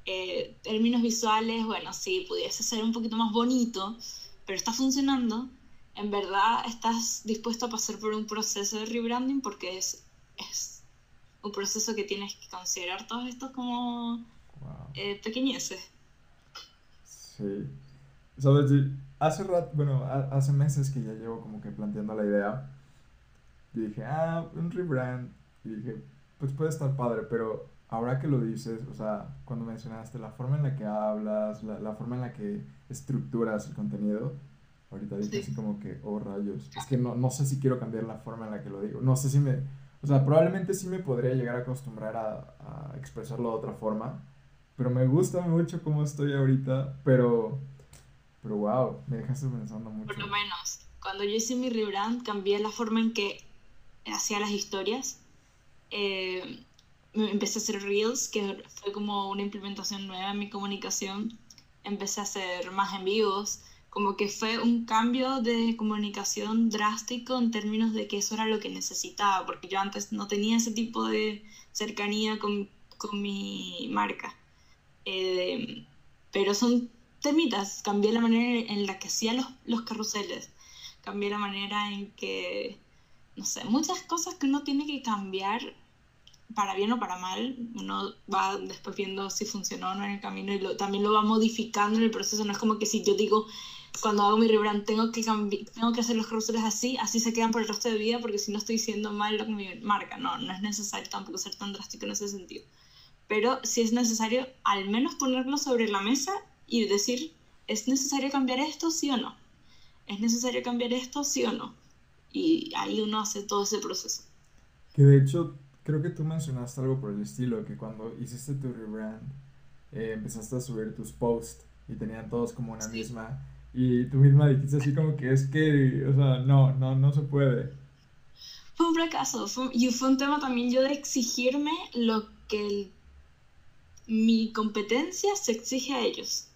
eh, términos visuales, bueno, sí, pudiese ser un poquito más bonito, pero está funcionando, en verdad estás dispuesto a pasar por un proceso de rebranding porque es, es un proceso que tienes que considerar todos estos como eh, pequeñeces. Sí. sabes, hace rato, bueno, hace meses que ya llevo como que planteando la idea. Y dije, ah, un rebrand. Y dije, pues puede estar padre, pero ahora que lo dices, o sea, cuando mencionaste la forma en la que hablas, la, la forma en la que estructuras el contenido, ahorita dije así como que, oh rayos, es que no, no sé si quiero cambiar la forma en la que lo digo, no sé si me, o sea, probablemente sí me podría llegar a acostumbrar a, a expresarlo de otra forma, pero me gusta mucho cómo estoy ahorita, pero, pero wow, me dejaste pensando mucho. Por lo menos, cuando yo hice mi rebrand, cambié la forma en que hacía las historias. Eh, empecé a hacer reels, que fue como una implementación nueva en mi comunicación. Empecé a hacer más en vivos, como que fue un cambio de comunicación drástico en términos de que eso era lo que necesitaba, porque yo antes no tenía ese tipo de cercanía con, con mi marca. Eh, pero son temitas, cambié la manera en la que hacía los, los carruseles, cambié la manera en que, no sé, muchas cosas que uno tiene que cambiar para bien o para mal, uno va después viendo si funcionó o no en el camino y también lo va modificando en el proceso. No es como que si yo digo, cuando hago mi rebrand, tengo que, tengo que hacer los carruseles así, así se quedan por el resto de vida, porque si no estoy diciendo mal lo que mi marca. No, no es necesario tampoco ser tan drástico en ese sentido. Pero sí es necesario al menos ponerlo sobre la mesa y decir, ¿es necesario cambiar esto, sí o no? ¿Es necesario cambiar esto, sí o no? Y ahí uno hace todo ese proceso. Que de hecho Creo que tú mencionaste algo por el estilo, que cuando hiciste tu rebrand, eh, empezaste a subir tus posts y tenían todos como una misma. Y tú misma dijiste así como que es que, o sea, no, no, no se puede. Fue un fracaso. y fue un tema también yo de exigirme lo que mi competencia se exige a ellos.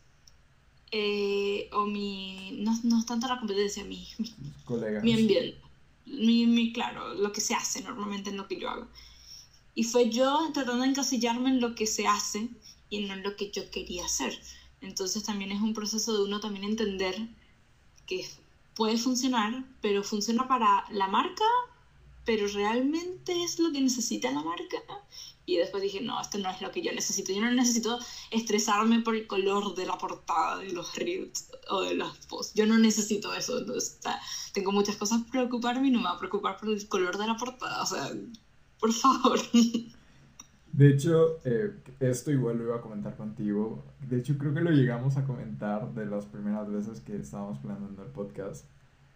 Eh, o mi. No, no es tanto la competencia, mi, mi, mi ambiente. Mi, mi, claro, lo que se hace normalmente en lo que yo hago. Y fue yo tratando de encasillarme en lo que se hace y no en lo que yo quería hacer. Entonces también es un proceso de uno también entender que puede funcionar, pero funciona para la marca, pero realmente es lo que necesita la marca. Y después dije, no, esto no es lo que yo necesito. Yo no necesito estresarme por el color de la portada de los reels o de los posts. Yo no necesito eso. Entonces, tengo muchas cosas preocuparme y no me va a preocupar por el color de la portada. O sea, por favor. (laughs) De hecho, eh, esto igual lo iba a comentar contigo. De hecho, creo que lo llegamos a comentar de las primeras veces que estábamos planeando el podcast.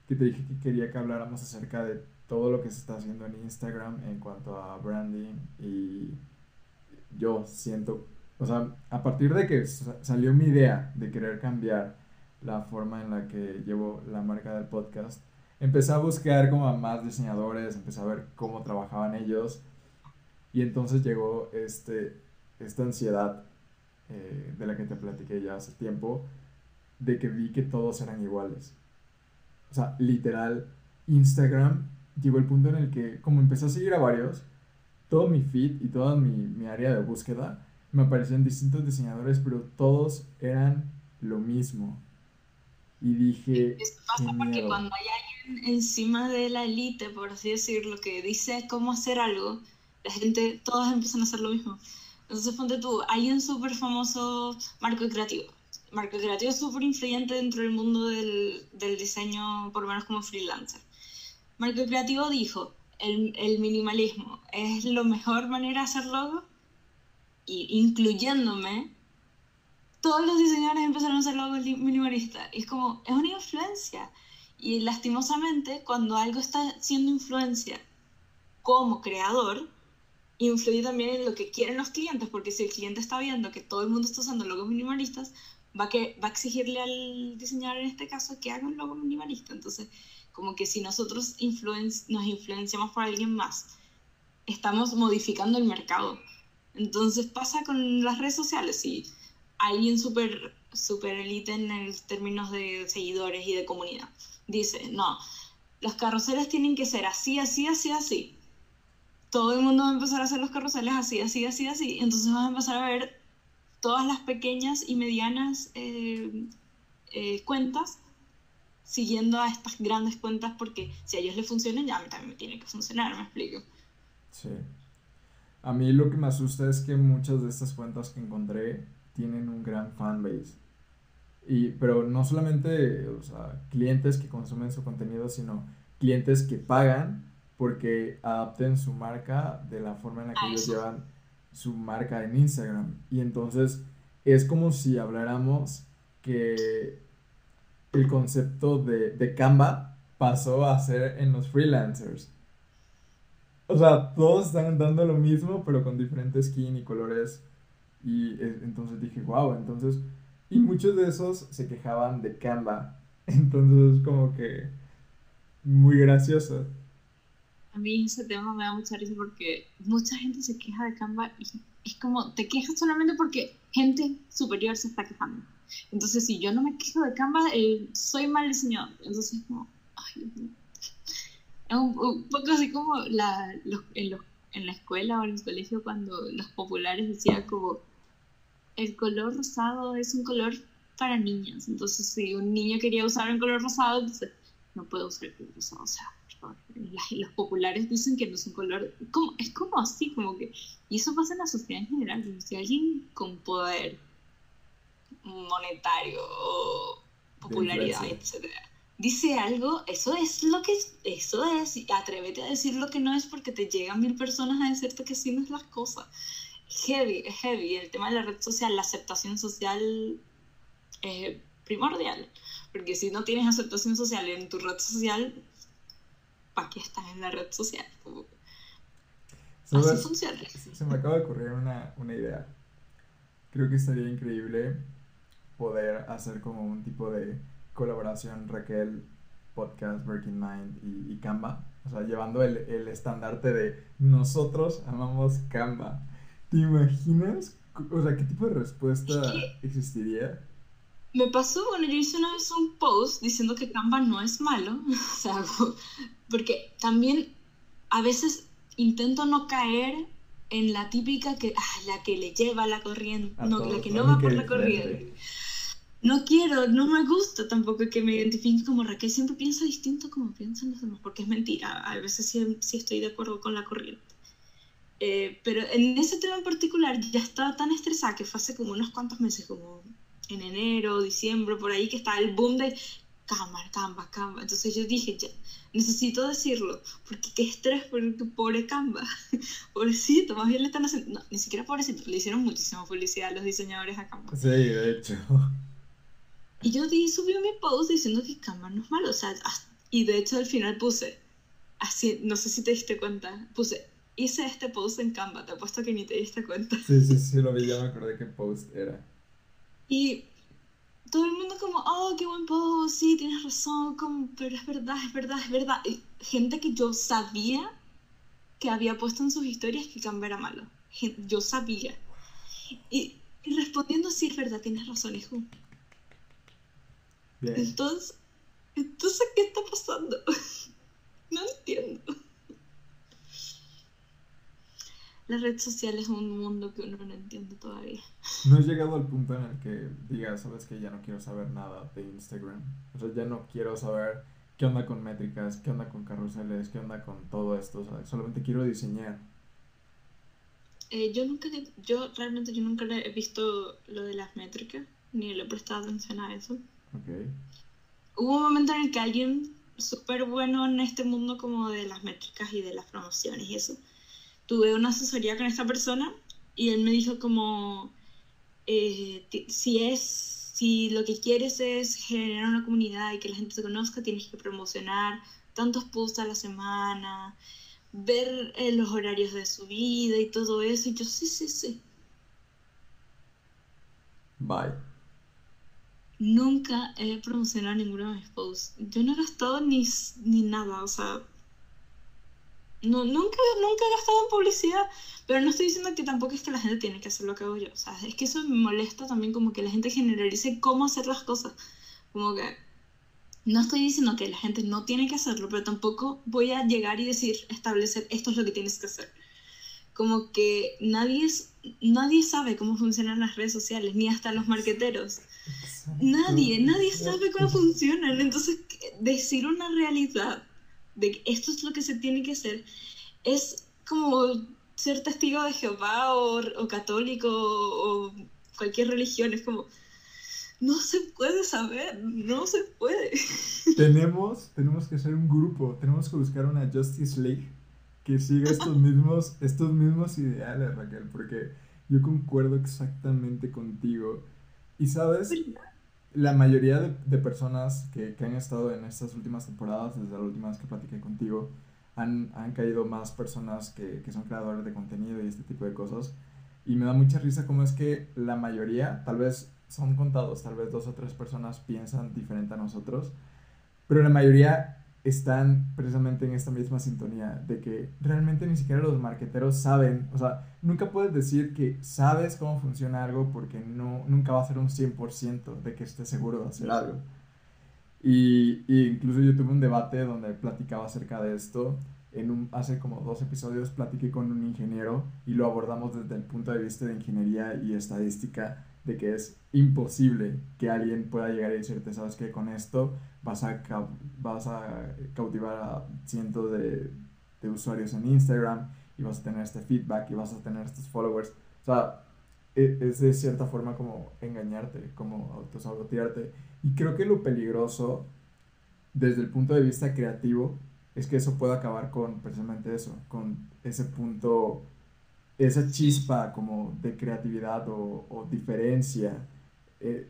Que te dije que quería que habláramos acerca de todo lo que se está haciendo en Instagram en cuanto a branding. Y yo siento, o sea, a partir de que salió mi idea de querer cambiar la forma en la que llevo la marca del podcast, empecé a buscar como a más diseñadores, empecé a ver cómo trabajaban ellos y entonces llegó este, esta ansiedad eh, de la que te platiqué ya hace tiempo, de que vi que todos eran iguales. O sea, literal, Instagram llegó el punto en el que como empecé a seguir a varios, todo mi feed y toda mi, mi área de búsqueda me aparecían distintos diseñadores, pero todos eran lo mismo. Y dije... Esto pasa porque cuando hay alguien encima de la élite, por así decirlo, que dice cómo hacer algo, la gente, todos empiezan a hacer lo mismo. Entonces ponte tú, hay un súper famoso marco creativo. Marco creativo es súper influyente dentro del mundo del, del, diseño, por lo menos como freelancer. Marco creativo dijo, el, el minimalismo es la mejor manera de hacer logo, y incluyéndome, todos los diseñadores empezaron a hacer logos minimalistas. Y es como, es una influencia. Y lastimosamente, cuando algo está siendo influencia como creador, influye también en lo que quieren los clientes, porque si el cliente está viendo que todo el mundo está usando logos minimalistas, va, que, va a exigirle al diseñador en este caso que haga un logo minimalista. Entonces, como que si nosotros nos influenciamos por alguien más, estamos modificando el mercado. Entonces pasa con las redes sociales. y alguien súper super elite en el términos de seguidores y de comunidad. Dice, no, los carruseles tienen que ser así, así, así, así. Todo el mundo va a empezar a hacer los carruseles así, así, así, así. Entonces vas a empezar a ver todas las pequeñas y medianas eh, eh, cuentas siguiendo a estas grandes cuentas porque si a ellos les funcionan, ya a mí también me tiene que funcionar, me explico. Sí. A mí lo que me asusta es que muchas de estas cuentas que encontré tienen un gran fanbase. Y, pero no solamente o sea, clientes que consumen su contenido, sino clientes que pagan porque adapten su marca de la forma en la que ellos llevan su marca en Instagram. Y entonces es como si habláramos que el concepto de, de Canva pasó a ser en los freelancers. O sea, todos están dando lo mismo, pero con diferentes skin y colores. Y eh, entonces dije, wow, entonces... Y muchos de esos se quejaban de Canva. (laughs) Entonces, como que... Muy gracioso. A mí ese tema me da mucha risa porque mucha gente se queja de Canva y es como, te quejas solamente porque gente superior se está quejando. Entonces, si yo no me quejo de Canva, eh, soy mal diseñador. Entonces, como, ay. Es un, poco así como la, los, en, los, en, la escuela o en el colegio cuando los populares decían como, el color rosado es un color para niñas. Entonces, si un niño quería usar un color rosado, entonces no puede usar el color rosado. O sea, (laughs) los populares dicen que no es un color. Como, es como así, como que. Y eso pasa en la sociedad en general. Si alguien con poder monetario o popularidad, etc. Dice algo, eso es lo que es, eso es, atrévete a decir lo que no es porque te llegan mil personas a decirte que sí no es las cosas. Heavy, es heavy. El tema de la red social, la aceptación social es primordial. Porque si no tienes aceptación social en tu red social, ¿para qué estás en la red social? Así funciona. Se me acaba de ocurrir una, una idea. Creo que estaría increíble poder hacer como un tipo de colaboración Raquel, Podcast, Working Mind y, Canva. O sea, llevando el, el, estandarte de nosotros amamos Canva. ¿Te imaginas? O sea, ¿qué tipo de respuesta existiría? Me pasó, bueno, yo hice una vez un post diciendo que Canva no es malo. (laughs) o sea, porque también a veces intento no caer en la típica que, ah, la que le lleva la corriente, no, la que no va por la corriente no quiero, no me gusta tampoco que me identifiquen como Raquel, siempre piensa distinto como piensan los demás, porque es mentira, a veces sí, sí estoy de acuerdo con la corriente. Eh, pero en ese tema en particular ya estaba tan estresada que fue hace como unos cuantos meses, como en enero, diciembre, por ahí, que estaba el boom de cámara, Canva, Canva. Entonces yo dije, ya, necesito decirlo, porque qué estrés por pobre Canva. (laughs) Pobrecito, más bien le están haciendo, no, ni siquiera pobrecito, le hicieron muchísima publicidad a los diseñadores a Canva. Sí, de hecho. Y yo di, subí mi post diciendo que Canva no es malo, o sea, y de hecho al final puse, así, no sé si te diste cuenta, puse, hice este post en Canva, te apuesto que ni te diste cuenta. Sí, sí, sí, lo vi, ya me acordé qué post era. Y todo el mundo como, oh, qué buen post, sí, tienes razón, como, pero es verdad, es verdad, es verdad. Y gente que yo sabía que había puesto en sus historias que Canva era malo. Yo sabía. Y, y respondiendo, sí, es verdad, tienes razón, hijo. Entonces, entonces, ¿qué está pasando? (laughs) no entiendo. La red social es un mundo que uno no entiende todavía. No he llegado al punto en el que diga, sabes que ya no quiero saber nada de Instagram. O sea, ya no quiero saber qué onda con métricas, qué onda con carruseles, qué onda con todo esto. solamente quiero diseñar. Eh, yo nunca, yo realmente yo nunca he visto lo de las métricas, ni le he prestado atención a eso. Hubo un momento en el que alguien súper bueno en este mundo como de las métricas y de las promociones y eso, tuve una asesoría con esta persona y él me dijo como, eh, si es, si lo que quieres es generar una comunidad y que la gente se conozca, tienes que promocionar tantos posts a la semana, ver eh, los horarios de su vida y todo eso. Y yo, sí, sí, sí. Bye nunca he promocionado ninguno de mis posts. Yo no he gastado ni, ni nada, o sea, no, nunca, nunca he gastado en publicidad, pero no estoy diciendo que tampoco es que la gente tiene que hacer lo que hago yo, o sea, es que eso me molesta también como que la gente generalice cómo hacer las cosas, como que no estoy diciendo que la gente no tiene que hacerlo, pero tampoco voy a llegar y decir, establecer, esto es lo que tienes que hacer. Como que nadie, nadie sabe cómo funcionan las redes sociales, ni hasta los marqueteros. Nadie, nadie sabe cómo funcionan. Entonces, decir una realidad de que esto es lo que se tiene que hacer es como ser testigo de Jehová o, católico o cualquier religión. Es como, no se puede saber, no se puede. (laughs) Tenemos, tenemos que ser un grupo, tenemos que buscar una Justice League que siga estos (laughs) mismos, estos mismos ideales, Raquel, porque yo concuerdo exactamente contigo. Y sabes, la mayoría de, personas que, han estado en estas últimas temporadas, desde la última vez que platiqué contigo, han, caído más personas que, que son creadores de contenido y este tipo de cosas. Y me da mucha risa cómo es que la mayoría, tal vez son contados, tal vez dos o tres personas piensan diferente a nosotros, pero la mayoría están precisamente en esta misma sintonía de que realmente ni siquiera los marqueteros saben, o sea, nunca puedes decir que sabes cómo funciona algo porque no, nunca va a ser un 100% de que estés seguro de hacer algo. Y, y, incluso yo tuve un debate donde platicaba acerca de esto. En un, hace como dos episodios platiqué con un ingeniero y lo abordamos desde el punto de vista de ingeniería y estadística de que es imposible que alguien pueda llegar y decirte, sabes que con esto vas a, vas a cautivar a cientos de, de, usuarios en Instagram y vas a tener este feedback y vas a tener estos followers. O sea, e, es, de cierta forma como engañarte, como autosabotearte. Y creo que lo peligroso desde el punto de vista creativo es que eso pueda acabar con precisamente eso, con ese punto esa chispa como de creatividad o, diferencia eh,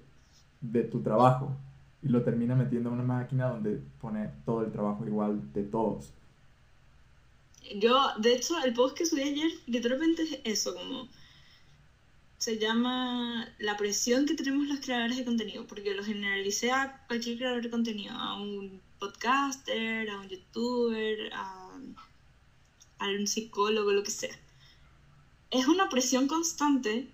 de tu trabajo y lo termina metiendo en una máquina donde pone todo el trabajo igual de todos. Yo, de hecho, el post que subí ayer literalmente es eso, como se llama la presión que tenemos los creadores de contenido, porque lo generalicé a cualquier creador de contenido, a un podcaster, a un youtuber, a, a un psicólogo, lo que sea es una presión constante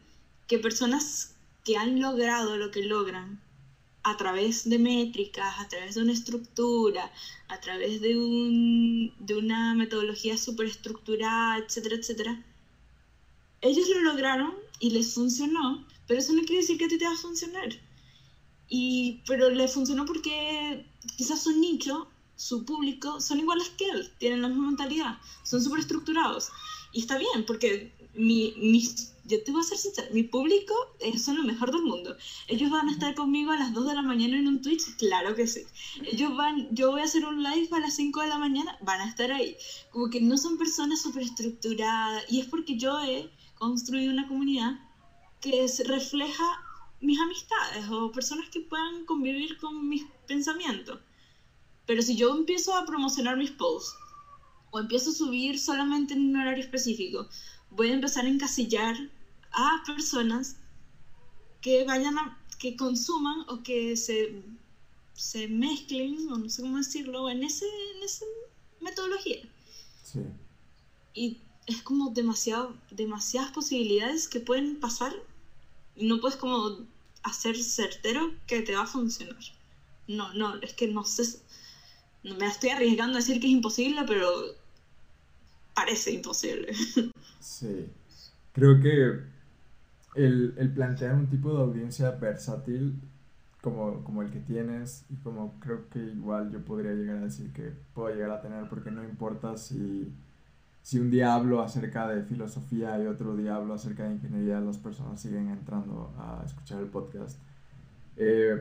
que personas que han logrado lo que logran a través de métricas, a través de una estructura, a través de, un, de una metodología súper estructurada, etcétera, etcétera, ellos lo lograron y les funcionó, pero eso no quiere decir que a ti te va a funcionar. Y, pero le funcionó porque quizás su nicho, su público, son iguales que él, tienen la misma mentalidad, son súper estructurados. Y está bien, porque mi, yo te voy a ser sincera, mi público es, son lo mejor del mundo. Ellos van a estar conmigo a las 2 de la mañana en un Twitch, claro que sí. Ellos van, yo voy a hacer un live a las 5 de la mañana, van a estar ahí. Como que no son personas súper estructuradas. Y es porque yo he construido una comunidad que refleja mis amistades o personas que puedan convivir con mis pensamientos. Pero si yo empiezo a promocionar mis posts o empiezo a subir solamente en un horario específico, voy a empezar a encasillar a personas que vayan a, que consuman o que se, se mezclen, o no sé cómo decirlo, en, ese, en esa metodología. Sí. Y es como demasiado, demasiadas posibilidades que pueden pasar y no puedes como hacer certero que te va a funcionar. No, no, es que no sé, me estoy arriesgando a decir que es imposible, pero parece imposible. (laughs) Sí, creo que el, plantear un tipo de audiencia versátil como, como, el que tienes y como creo que igual yo podría llegar a decir que puedo llegar a tener porque no importa si, si un día hablo acerca de filosofía y otro día hablo acerca de ingeniería, las personas siguen entrando a escuchar el podcast. Eh,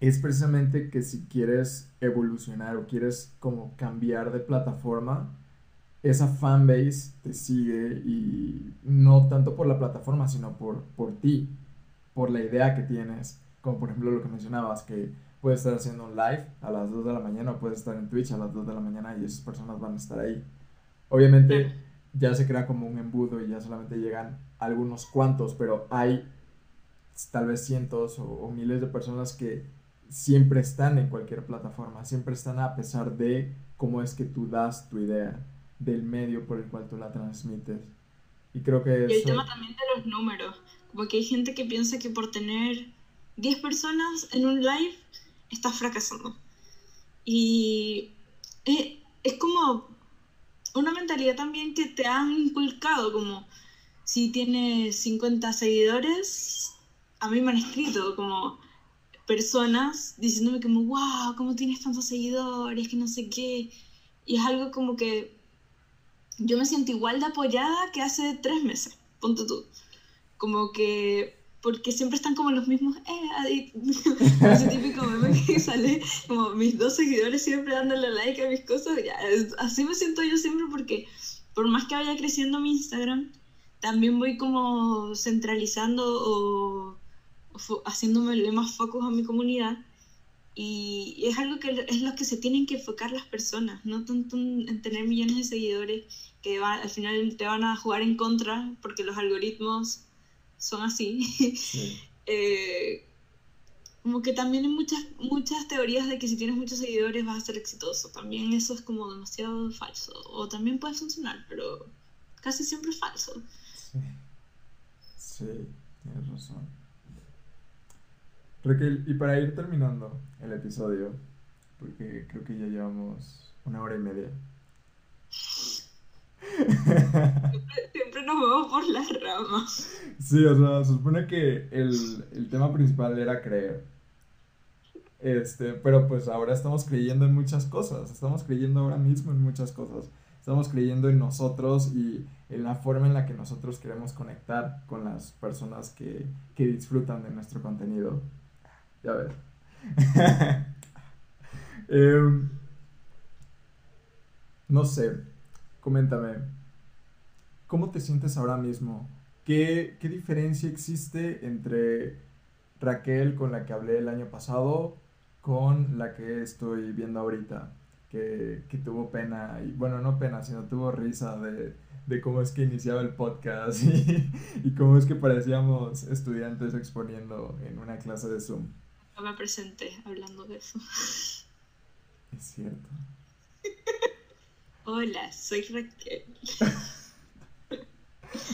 es precisamente que si quieres evolucionar o quieres como cambiar de plataforma, esa fanbase te sigue y no tanto por la plataforma, sino por, por ti, por la idea que tienes, como por ejemplo lo que mencionabas, que puedes estar haciendo un live a las 2 de la mañana o puedes estar en Twitch a las 2 de la mañana y esas personas van a estar ahí. Obviamente ya se crea como un embudo y ya solamente llegan algunos cuantos, pero hay tal vez cientos o, o miles de personas que siempre están en cualquier plataforma, siempre están a pesar de cómo es que tú das tu idea del medio por el cual tú la transmites. Y creo que... Y el tema también de los números, como que hay gente que piensa que por tener 10 personas en un live estás fracasando. Y es, es como una mentalidad también que te han inculcado, como si tienes 50 seguidores, a mí me han escrito como personas diciéndome como, wow, ¿cómo tienes tantos seguidores? Que no sé qué. Y es algo como que yo me siento igual de apoyada que hace tres meses, ponte tú. Como que porque siempre están como los mismos, eh, (laughs) ese típico meme que sale como mis dos seguidores siempre dándole like a mis cosas, ya, así me siento yo siempre porque por más que vaya creciendo mi Instagram, también voy como centralizando o, haciéndome más focus a mi comunidad y es algo que es lo que se tienen que enfocar las personas, no tanto en tener millones de seguidores que al final te van a jugar en contra porque los algoritmos son así. (laughs) Eh, como que también hay muchas, muchas teorías de que si tienes muchos seguidores vas a ser exitoso. También eso es como demasiado falso. O también puede funcionar, pero casi siempre es falso. Sí, sí tienes razón. Raquel, y para ir terminando el episodio, porque creo que ya llevamos una hora y media. Siempre, nos vamos por las ramas. Sí, o sea, se supone que el, el tema principal era creer. Este, pero pues ahora estamos creyendo en muchas cosas, estamos creyendo ahora mismo en muchas cosas. Estamos creyendo en nosotros y en la forma en la que nosotros queremos conectar con las personas que, que disfrutan de nuestro contenido. Ya ves. (laughs) Em, no sé, coméntame, ¿cómo te sientes ahora mismo? ¿Qué, ¿Qué, diferencia existe entre Raquel con la que hablé el año pasado con la que estoy viendo ahorita? Que, que tuvo pena, y bueno, no pena, sino tuvo risa de, de cómo es que iniciaba el podcast (laughs) y, y, cómo es que parecíamos estudiantes exponiendo en una clase de Zoom. No me presenté hablando de eso. Es cierto. Hola, soy Raquel.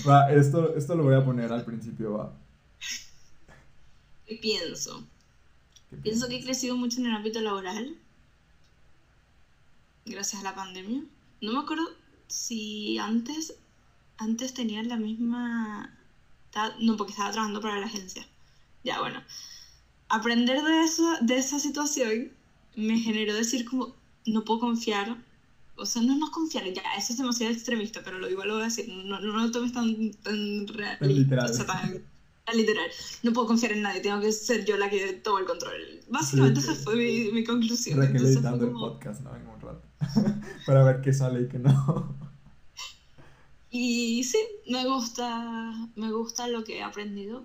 Va, esto, esto lo voy a poner al principio, va. ¿Qué pienso? pienso que he crecido mucho en el ámbito laboral. Gracias a la pandemia. No me acuerdo si antes, antes tenía la misma... No, porque estaba trabajando para la agencia. Ya, bueno. Aprender de, eso, de esa situación me generó decir como, no puedo confiar o sea, no nos confiar, ya, eso es demasiado extremista, pero lo igual lo voy a decir, no, no, lo tomes tan, tan real, literal. O sea, tan, literal. No puedo confiar en nadie, tengo que ser yo la que tome el control. Básicamente esa fue mi, mi conclusión. Raquel editando como... el podcast, ¿no? En un rato. (laughs) Para ver qué sale y qué no. (laughs) Y sí, me gusta, me gusta lo que he aprendido.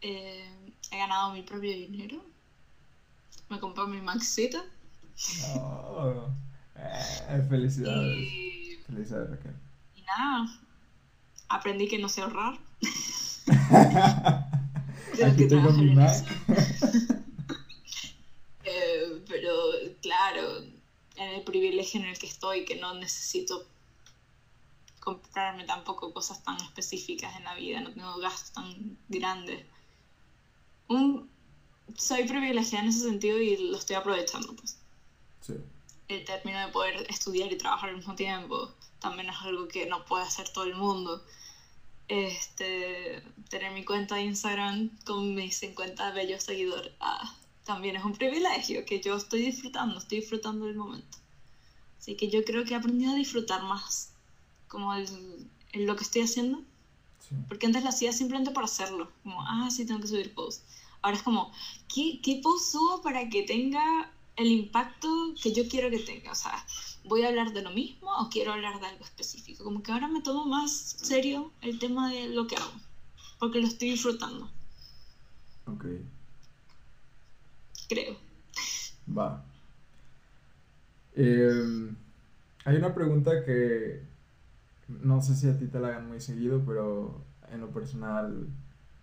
Eh, he ganado mi propio dinero. Me compré mi Maxita. Oh. Eh, (laughs) felicidades. Felicidades, Raquel. Y nada, aprendí que no sé ahorrar. (laughs) Aquí tengo mi Mac. (laughs) eh, pero claro, en el privilegio en el que estoy, que no necesito comprarme tampoco cosas tan específicas en la vida, no tengo gastos tan grandes. Un, soy privilegiada en ese sentido y lo estoy aprovechando, pues. Sí el término de poder estudiar y trabajar al mismo tiempo también es algo que no puede hacer todo el mundo. Este, tener mi cuenta de Instagram con mis 50 bellos seguidores ah, también es un privilegio que yo estoy disfrutando, estoy disfrutando del momento. Así que yo creo que he aprendido a disfrutar más como el, lo que estoy haciendo. Porque antes lo hacía simplemente por hacerlo, como, ah, sí, tengo que subir posts. Ahora es como, ¿qué, qué post subo para que tenga el impacto que yo quiero que tenga. O sea, ¿voy a hablar de lo mismo o quiero hablar de algo específico? Como que ahora me tomo más serio el tema de lo que hago, porque lo estoy disfrutando. Ok. Creo. Va. Em, hay una pregunta que no sé si a ti te la hagan muy seguido, pero en lo personal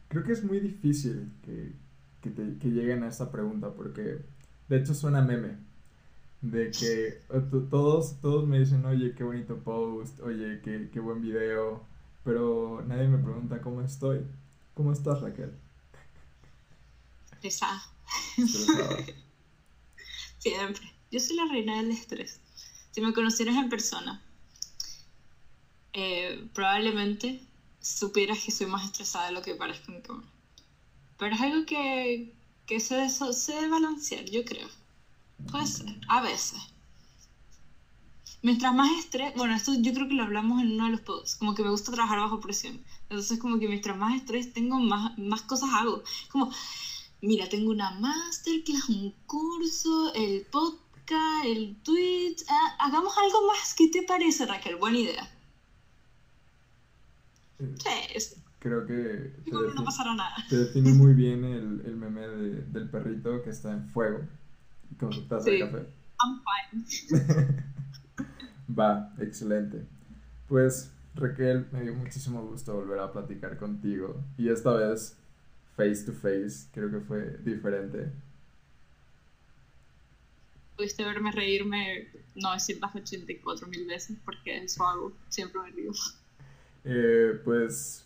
creo que es muy difícil que, que, te, que lleguen a esta pregunta porque de hecho, suena meme. De que todos, todos me dicen, oye, qué bonito post, oye, qué, qué buen video. Pero nadie me pregunta cómo estoy. ¿Cómo estás, Raquel? Estresada. (laughs) Siempre. Yo soy la reina del estrés. Si me conocieras en persona, eh, probablemente supieras que soy más estresada de lo que parezco en cámara. Pero es algo que, que se, se debe balancear, yo creo. Puede ser, a veces. mientras más estrés, bueno, esto yo creo que lo hablamos en uno de los posts, como que me gusta trabajar bajo presión. Entonces, como que mientras más estrés tengo, más, más cosas hago. Como, mira, tengo una masterclass, un curso, el podcast, el tweet. ah, hagamos algo más. ¿Qué te parece, Raquel? Buena idea. Sí, Creo que te, no defi- pasará nada. te define muy bien el, el meme de- del perrito que está en fuego con su taza de Sí. café. I'm fine. (laughs) Va, excelente. Pues Raquel, me dio muchísimo gusto volver a platicar contigo y esta vez face to face, creo que fue diferente. Pudiste verme reírme 984 mil veces porque eso hago. Siempre me río. Eh, pues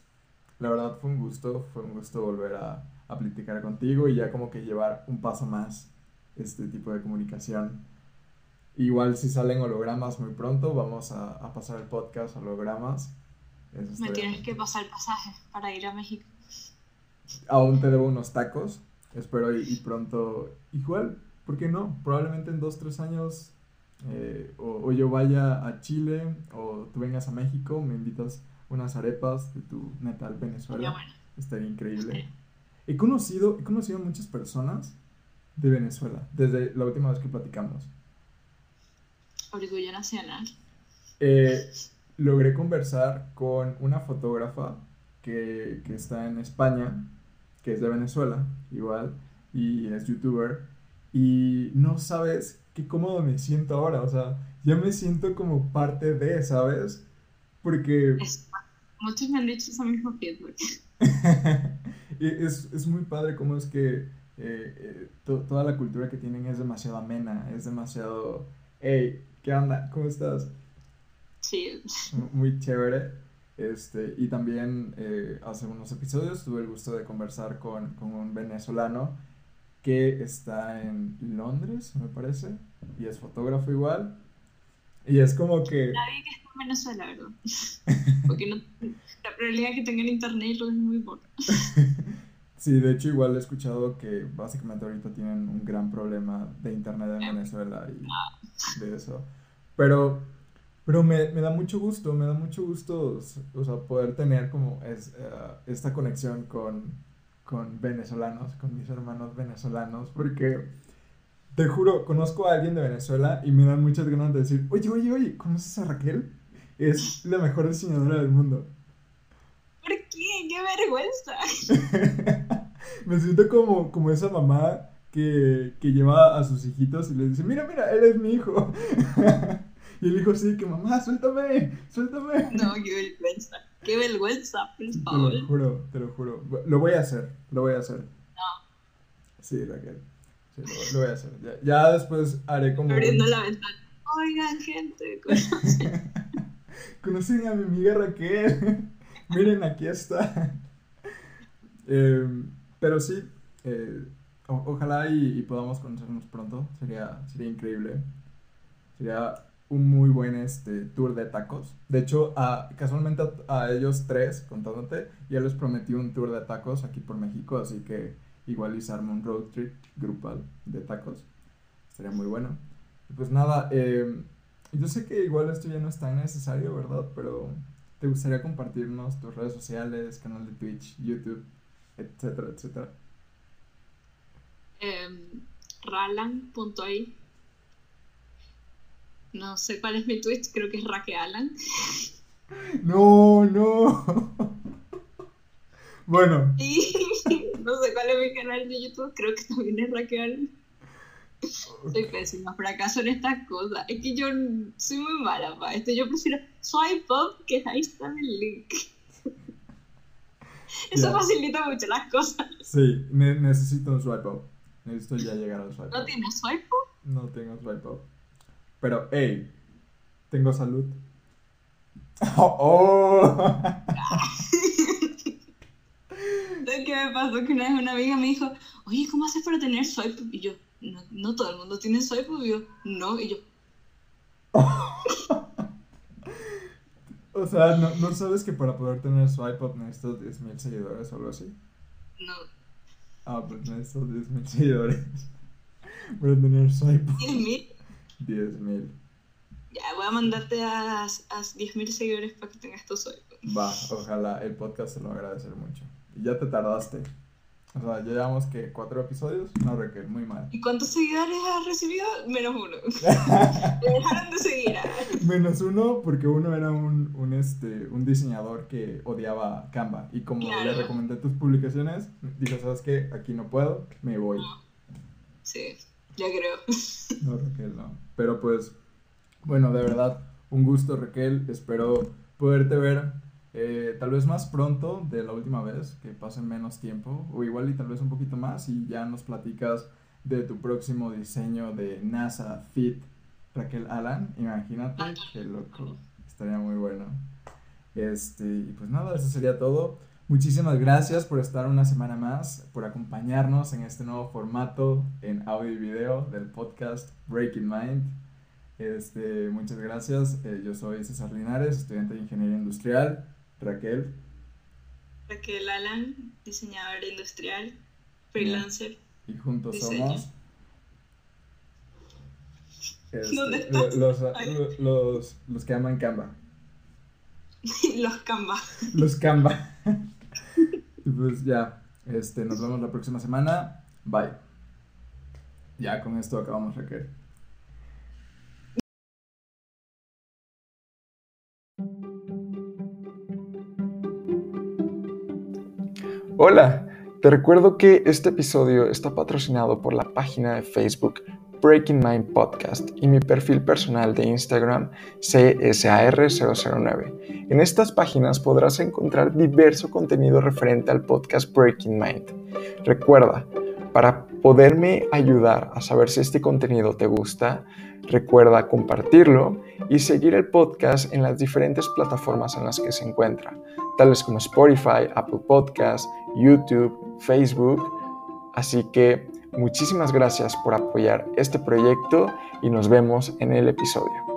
la verdad fue un gusto, fue un gusto volver a, a platicar contigo y ya como que llevar un paso más este tipo de comunicación. Igual si salen hologramas muy pronto, vamos a, a pasar el podcast hologramas. Eso Me tienes que pasar el pasaje para ir a México. Aún te debo unos tacos. Espero y, y pronto. Igual, ¿por qué no? Probablemente en dos, tres años. Eh, o, o yo vaya a Chile o tú vengas a México, me invitas unas arepas de tu natal Venezuela. bueno. Estaría increíble. He conocido, he conocido muchas personas de Venezuela desde la última vez que platicamos. Orgullo nacional. Eh, logré conversar con una fotógrafa que, que está en España, que es de Venezuela, igual, y es youtuber, y no sabes qué cómodo me siento ahora, o sea, ya me siento como parte de, ¿sabes? Porque muchos me han dicho ese mismo feedback. (laughs) y es, es muy padre cómo es que eh, eh, to- toda la cultura que tienen es demasiado amena, es demasiado, hey, ¿qué onda? ¿Cómo estás? Sí, muy chévere. Este, y también eh, hace unos episodios tuve el gusto de conversar con, con un venezolano que está en Londres, me parece, y es fotógrafo igual. Y es como que, nadie que está en Venezuela, ¿verdad? (laughs) Porque no, la probabilidad de que tengan internet es muy poca. (laughs) sí, de hecho igual he escuchado que básicamente ahorita tienen un gran problema de internet en. Venezuela y de eso. Pero, pero me, me da mucho gusto, me da mucho gusto, o sea, poder tener como es, eh, esta conexión con, con venezolanos, con mis hermanos venezolanos, porque te juro, conozco a alguien de Venezuela y me dan muchas ganas de decir, oye, oye, oye, ¿conoces a Raquel? Es la mejor diseñadora del mundo. ¿Por qué? ¡Qué vergüenza! (laughs) Me siento como, como esa mamá que, que lleva a sus hijitos y les dice, mira, mira, él es mi hijo. (laughs) y el hijo sí, que mamá, suéltame, suéltame. No, qué vergüenza. ¡Qué vergüenza, por Te favor! lo juro, te lo juro. Lo voy a hacer, lo voy a hacer. Sí, Raquel. Sí, lo, lo voy a hacer. Ya, ya después haré como... Abriendo la ventana. Oigan, gente. ¿conocen? (laughs) Conocen a mi amiga Raquel. (laughs) Miren, aquí está. (laughs) Eh, pero sí, eh, o- ojalá y, y podamos conocernos pronto. Sería, sería increíble. Sería un muy buen este, tour de tacos. De hecho, casualmente a, ellos tres, contándote, ya les prometí un tour de tacos aquí por México. Así que igual se arma un road trip grupal de tacos. Sería muy bueno. Pues nada, eh, yo sé que igual esto ya no es tan necesario, ¿verdad? Pero ¿te gustaría compartirnos tus redes sociales, canal de Twitch, YouTube, etcétera, etcétera? Em, Ralan.ai. No sé cuál es mi Twitch, creo que es Raquealan. No, no. (laughs) Bueno, Y (laughs) no sé cuál es mi canal de YouTube, creo que también es Raquealan. Soy pésima, fracaso en estas cosas. Es que yo soy muy mala para esto. Yo prefiero swipe up que ahí está el link. (laughs) Eso facilita mucho las cosas. sí, ne- necesito un swipe up. Necesito ya llegar al swipe ¿No up. tienes swipe up? No tengo swipe up. Pero, hey, tengo salud. (laughs) Oh, ¿Sabes qué me pasó? Que una vez una amiga me dijo, oye, ¿cómo haces para tener swipe? Y yo, no, no todo el mundo tiene swipe up. Y yo, no. Y yo, (laughs) O sea, ¿no, no sabes que para poder tener swipe up necesitas 10.000 seguidores o algo así? no. Ah, pues necesito 10.000 seguidores (laughs) para tener swipe up. ¿Tienes mil? 10.000. Ya, voy a mandarte a, a 10.000 seguidores para que tengas tu sueldo. Va, ojalá el podcast se lo va a agradecer mucho. Y ya te tardaste. O sea, ya llevamos que cuatro episodios. No, Raquel, muy mal. ¿Y cuántos seguidores has recibido? Menos uno. (laughs) (laughs) Me dejaron de seguir. ah. Menos uno, porque uno era un, un, este, un diseñador que odiaba Canva. Y como le recomendé tus publicaciones, dijo, ¿sabes qué? Aquí no puedo, me voy. Sí, ya creo. (laughs) No, Raquel, no. Pero pues, bueno, de verdad, un gusto, Raquel. Espero poderte ver eh, tal vez más pronto de la última vez, que pase menos tiempo, o igual y tal vez un poquito más, y ya nos platicas de tu próximo diseño de NASA Fit Raquel Alan. Imagínate, qué loco. Estaría muy bueno. Este, y pues nada, eso sería todo. Muchísimas gracias por estar una semana más, por acompañarnos en este nuevo formato en audio y video del podcast Breaking Mind. Este, muchas gracias. Eh, yo soy César Linares, estudiante de Ingeniería Industrial. Raquel, Raquel Alan, diseñador industrial, freelancer. y juntos Diseño. somos este, ¿Dónde los, Ay. lo- los, los que aman Canva. (laughs) Los Canva. Los Canva. (laughs) (laughs) y pues ya, este, nos vemos la próxima semana. Bye. Ya con esto acabamos, Raquel. Hola, te recuerdo que este episodio está patrocinado por la página de Facebook Breaking Mind Podcast y mi perfil personal de Instagram CSAR009. En estas páginas podrás encontrar diverso contenido referente al podcast Breaking Mind. Recuerda, para poderme ayudar a saber si este contenido te gusta, recuerda compartirlo y seguir el podcast en las diferentes plataformas en las que se encuentra, tales como Spotify, Apple Podcasts, YouTube, Facebook. Así que muchísimas gracias por apoyar este proyecto y nos vemos en el episodio.